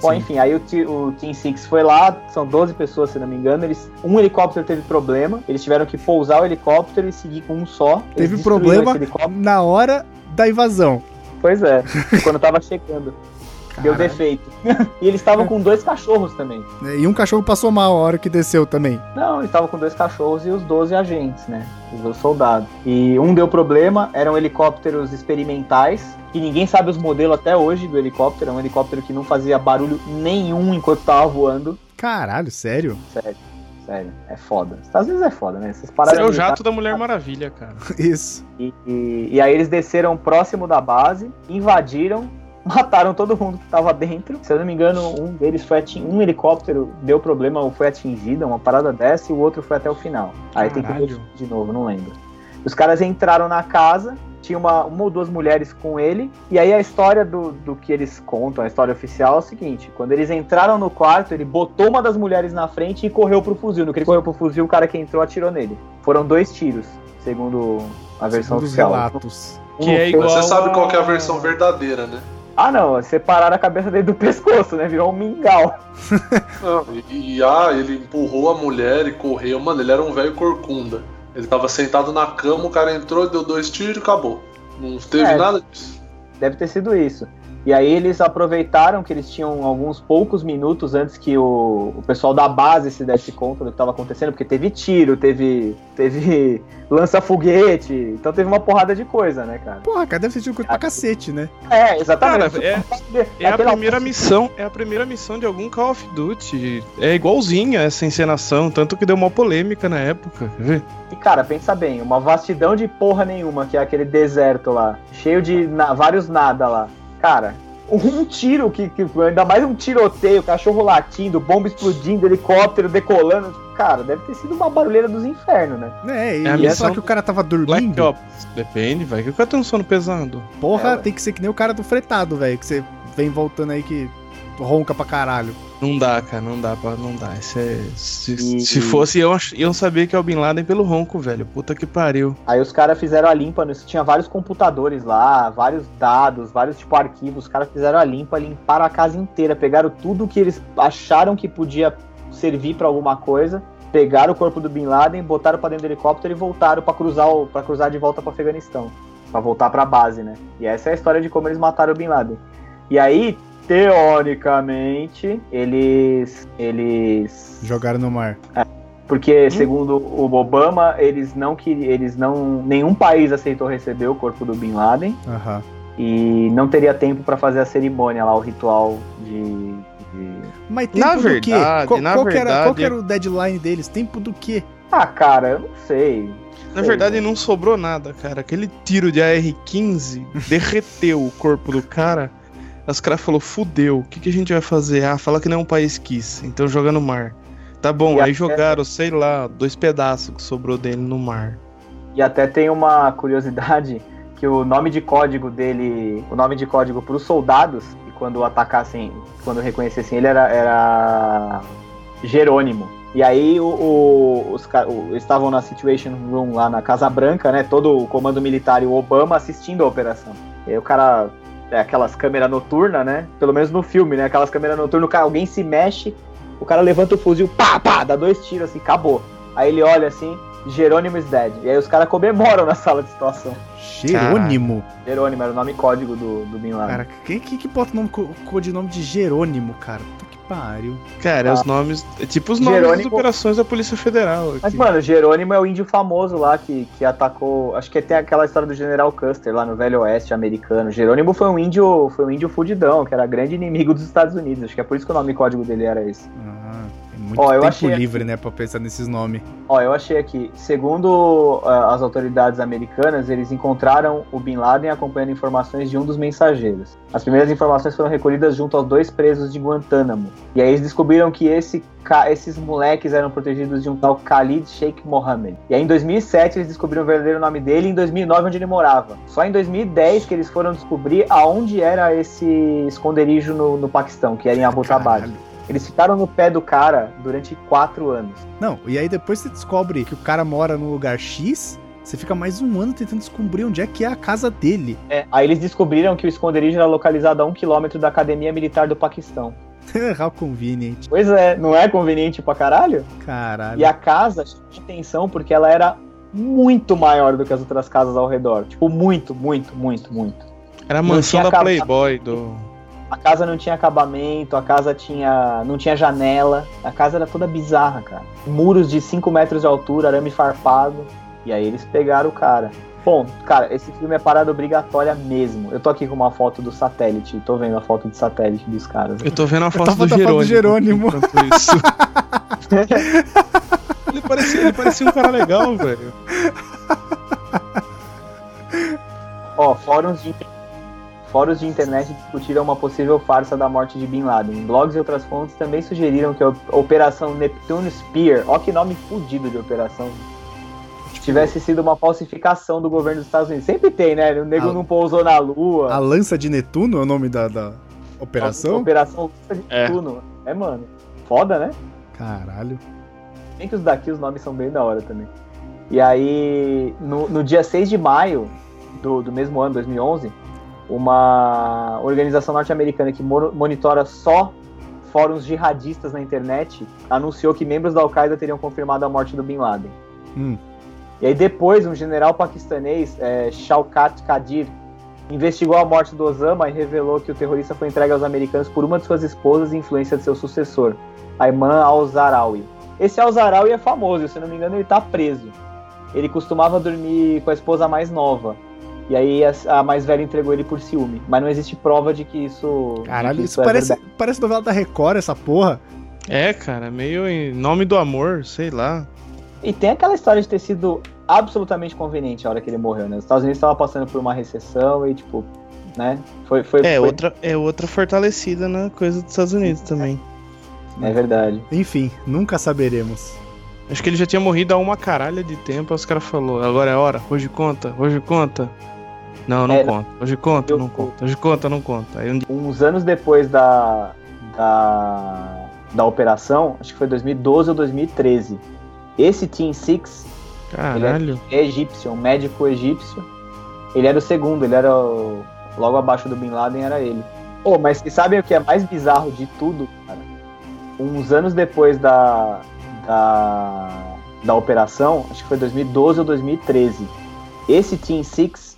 Bom, sim. enfim, aí o, o Team Six foi lá, são 12 pessoas, se não me engano. Eles, um helicóptero teve problema, eles tiveram que pousar o helicóptero e seguir com um só. Eles Teve problema na hora da invasão. Pois é, quando tava chegando. Deu defeito. e eles estavam com dois cachorros também. E um cachorro passou mal a hora que desceu também. Não, eles estavam com dois cachorros e os 12 agentes, né? Os 12 soldados. E um deu problema, eram helicópteros experimentais, que ninguém sabe os modelos até hoje do helicóptero. É um helicóptero que não fazia barulho nenhum enquanto tava voando. Caralho, sério? Sério, sério, é foda. Às vezes é foda, né? Essas Esse paradas. é o jato da Mulher Maravilha, cara. Isso. E, e- e aí eles desceram próximo da base, invadiram, mataram todo mundo que tava dentro. Se eu não me engano, um deles foi atin... um helicóptero deu problema ou foi atingido, uma parada dessa, e o outro foi até o final. Aí tem que Caralho. ver de novo, não lembro. Os caras entraram na casa, tinha uma, uma ou duas mulheres com ele, e aí a história do, do que eles contam, a história oficial é o seguinte: quando eles entraram no quarto, ele botou uma das mulheres na frente e correu pro fuzil. No que ele correu pro fuzil, o cara que entrou atirou nele. Foram dois tiros, segundo a versão Segundo os oficial. relatos. Um Que é igual Você sabe qual que é a- versão verdadeira, né? Ah, não, separaram a cabeça dele do pescoço, né? Virou um mingau. Não, e, e, ah, ele empurrou a mulher e correu. Mano, ele era um velho corcunda. Ele tava sentado na cama, o cara entrou, deu dois tiros e acabou. Não teve É. nada disso. Deve ter sido isso. E aí eles aproveitaram que eles tinham alguns poucos minutos antes que o, o pessoal da base se desse conta do que estava acontecendo, porque teve tiro, teve, teve lança-foguete, então teve uma porrada de coisa, né, cara? Porra, cara, deve ser tido coisa pra cacete, né? É, exatamente. Cara, é- É a aquela- primeira missão, é a primeira missão de algum Call of Duty. É igualzinha essa encenação, tanto que deu uma polêmica na época, quer ver? E, cara, pensa bem, uma vastidão de porra nenhuma, que é aquele deserto lá, cheio de na- vários nada lá. Cara, um tiro, que, que ainda mais um tiroteio, cachorro latindo, bomba explodindo, helicóptero decolando. Cara, deve ter sido uma barulheira dos infernos, né? É, e É falar que o cara tava Black dormindo. Ops. Depende, vai que o cara tem um sono pesado. Porra, É, tem que ser que nem o cara do fretado, velho. Que você vem voltando aí que ronca pra caralho. Não dá, cara, não dá pra. Não dá. Isso é. Se, E- se fosse, iam, iam saber que é o Bin Laden pelo ronco, velho. Puta que pariu. Aí os caras fizeram a limpa, nisso tinha vários computadores lá, vários dados, vários tipo arquivos. Os caras fizeram a limpa, limparam a casa inteira, pegaram tudo que eles acharam que podia servir pra alguma coisa, pegaram o corpo do Bin Laden, botaram pra dentro do helicóptero e voltaram pra cruzar o, para cruzar de volta pro Afeganistão, Pra voltar pra base, né? E essa é a história de como eles mataram o Bin Laden. E aí teoricamente, eles. Eles. Jogaram no mar. Porque, segundo o Obama, eles não queriam. Eles não. Nenhum país aceitou receber o corpo do Bin Laden. Aham. E não teria tempo pra fazer a cerimônia lá, o ritual de. de- Mas tempo Na do verdade, quê? Qual, na qual que era, qual verdade- era o deadline deles? Tempo do quê? Ah, cara, eu não sei. Na Sei, verdade, né? não sobrou nada, cara. Aquele tiro de AR-15 derreteu o corpo do cara. Os caras falaram, fudeu, o que, que a gente vai fazer? Ah, fala que não é um país quis, então joga no mar. Tá bom, E aí até- jogaram, sei lá, dois pedaços que sobrou dele no mar. E até tem uma curiosidade que o nome de código dele, o nome de código para os soldados, e quando atacassem, quando reconhecessem ele era, era Jerônimo. E aí o, o- os o- estavam na Situation Room lá na Casa Branca, né? Todo o comando militar e o Obama assistindo a operação. E aí o cara, é, aquelas câmeras noturnas, né? Pelo menos no filme, né? Aquelas câmeras noturnas, cara- alguém se mexe, o cara levanta o fuzil, pá, pá, dá dois tiros assim, acabou. Aí ele olha assim, Jerônimo is dead. E aí os caras comemoram na sala de situação. Jerônimo. Jerônimo era o nome código do, do Bin Laden. Cara, quem que, que bota o nome, co- codinome de Jerônimo, cara? Pariu. Cara, Ah. os nomes. É tipo os nomes Jerônimo- das operações da Polícia Federal. Aqui. Mas, mano, Jerônimo é o índio famoso lá que, que atacou. Acho que tem aquela história do General Custer lá no Velho Oeste americano. Jerônimo foi um índio, foi um índio fudidão, que era grande inimigo dos Estados Unidos. Acho que é por isso que o nome código dele era esse. Ah, muito Ó, eu tempo achei livre, né, pra pensar nesses nomes. Ó, eu achei aqui. Segundo ah, as autoridades americanas, eles encontraram o Bin Laden acompanhando informações de um dos mensageiros. As primeiras informações foram recolhidas junto aos dois presos de Guantánamo. E aí eles descobriram que esse, esses moleques eram protegidos de um tal Khalid Sheikh Mohammed. E aí em 2007 eles descobriram o verdadeiro nome dele e em 2009 onde ele morava. Só em 2010 que eles foram descobrir aonde era esse esconderijo no, no Paquistão, que era em Abbottabad. Caralho. Eles ficaram no pé do cara durante quatro anos. Não, e aí depois você descobre que o cara mora no lugar X, você fica mais um ano tentando descobrir onde é que é a casa dele. É, aí eles descobriram que o esconderijo era localizado a um quilômetro da Academia Militar do Paquistão. How convenient. Pois é, não é conveniente pra caralho? Caralho. E a casa chamou atenção porque ela era muito maior do que as outras casas ao redor. Tipo, muito, muito, muito, muito. Era a mansão da. Playboy do. A casa não tinha acabamento, a casa tinha. não tinha janela. A casa era toda bizarra, cara. Muros de 5 metros de altura, arame farpado. E aí eles pegaram o cara. Bom, cara, esse filme é parada obrigatória mesmo. Eu tô aqui com uma foto do satélite, tô vendo a foto de satélite dos caras. Eu tô vendo a foto, do, da foto do Jerônimo. Jerônimo. isso. ele, parecia, ele parecia um cara legal, velho. Ó, fóruns de, fóruns de internet discutiram uma possível farsa da morte de Bin Laden. Blogs e outras fontes também sugeriram que a Operação Neptune Spear, ó que nome fudido de operação, tivesse sido uma falsificação do governo dos Estados Unidos. Sempre tem, né? O nego A- não pousou na lua. A lança de Netuno é o nome da, da operação? Operação Lança de É. Neptuno. É, mano. Foda, né? Caralho. Bem que os daqui, os nomes são bem da hora também. E aí, no, no dia 6 de maio do, do mesmo ano, 2011, uma organização norte-americana que mo- monitora só fóruns jihadistas na internet anunciou que membros da Al-Qaeda teriam confirmado a morte do Bin Laden. Hum. E aí depois, um general paquistanês, é, Shaukat Qadir, investigou a morte do Osama e revelou que o terrorista foi entregue aos americanos por uma de suas esposas e influência de seu sucessor, Ayman al-Zarawi. Esse al-Zarawi é famoso, se não me engano ele tá preso. Ele costumava dormir com a esposa mais nova. E aí a, a mais velha entregou ele por ciúme. Mas não existe prova de que isso. Caralho, que isso é parece, verdade. parece novela da Record, essa porra. É, cara, meio em nome do amor, sei lá. E tem aquela história de ter sido absolutamente conveniente a hora que ele morreu, né? Os Estados Unidos estavam passando por uma recessão e, tipo, né? Foi. foi É, foi- outra, é outra fortalecida na coisa dos Estados Unidos também. É verdade. Enfim, nunca saberemos. Acho que ele já tinha morrido há uma caralha de tempo, aí os caras falaram, agora é hora, hoje conta, hoje conta. Não, não É, conta. Hoje conta, eu- não conta. Hoje conta, não conta. Aí um uns anos depois da, da, da operação, acho que foi 2012 ou 2013, esse Team Six Caralho. é egípcio, um médico egípcio. Ele era o segundo, ele era o- logo abaixo do Bin Laden, era ele. Pô, mas vocês sabem o que é mais bizarro de tudo, cara? Uns anos depois da, da, da operação, acho que foi 2012 ou 2013, esse Team Six,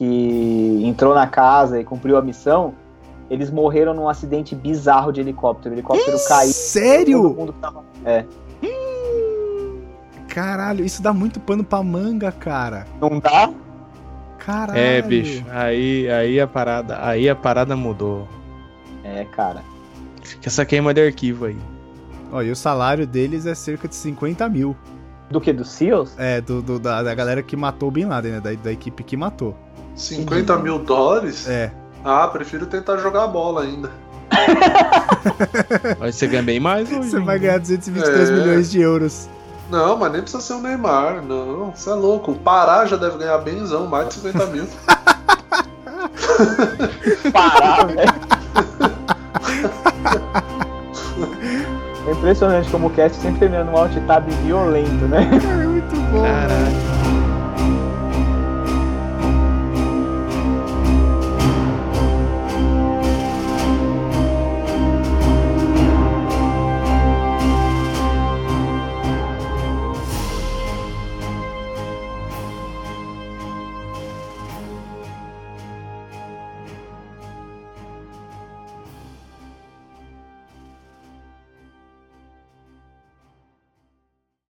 que entrou na casa e cumpriu a missão, eles morreram num acidente bizarro de helicóptero. O helicóptero caiu. Sério? Todo mundo tava... É. Caralho, isso dá muito pano pra manga, cara. Não dá? Caralho. É, bicho. Aí, aí a parada, aí a parada mudou. É, cara. Fica essa queima de arquivo aí. Ó, e o salário deles é cerca de 50 mil. Do que? Dos SEALs? É, do, do- da, da galera que matou o Bin Laden, né? Da, da equipe que matou. 50 mil dólares? É. Ah, prefiro tentar jogar bola ainda. Vai você ganha bem mais hoje. Você vai ganhar 223 É. milhões de euros. Não, mas nem precisa ser o Neymar, não. Você é louco. O Pará já deve ganhar benzão, mais de 50 mil. Parar, velho. É impressionante como o cast sempre termina num alt tab violento, né? É muito bom. Caralho.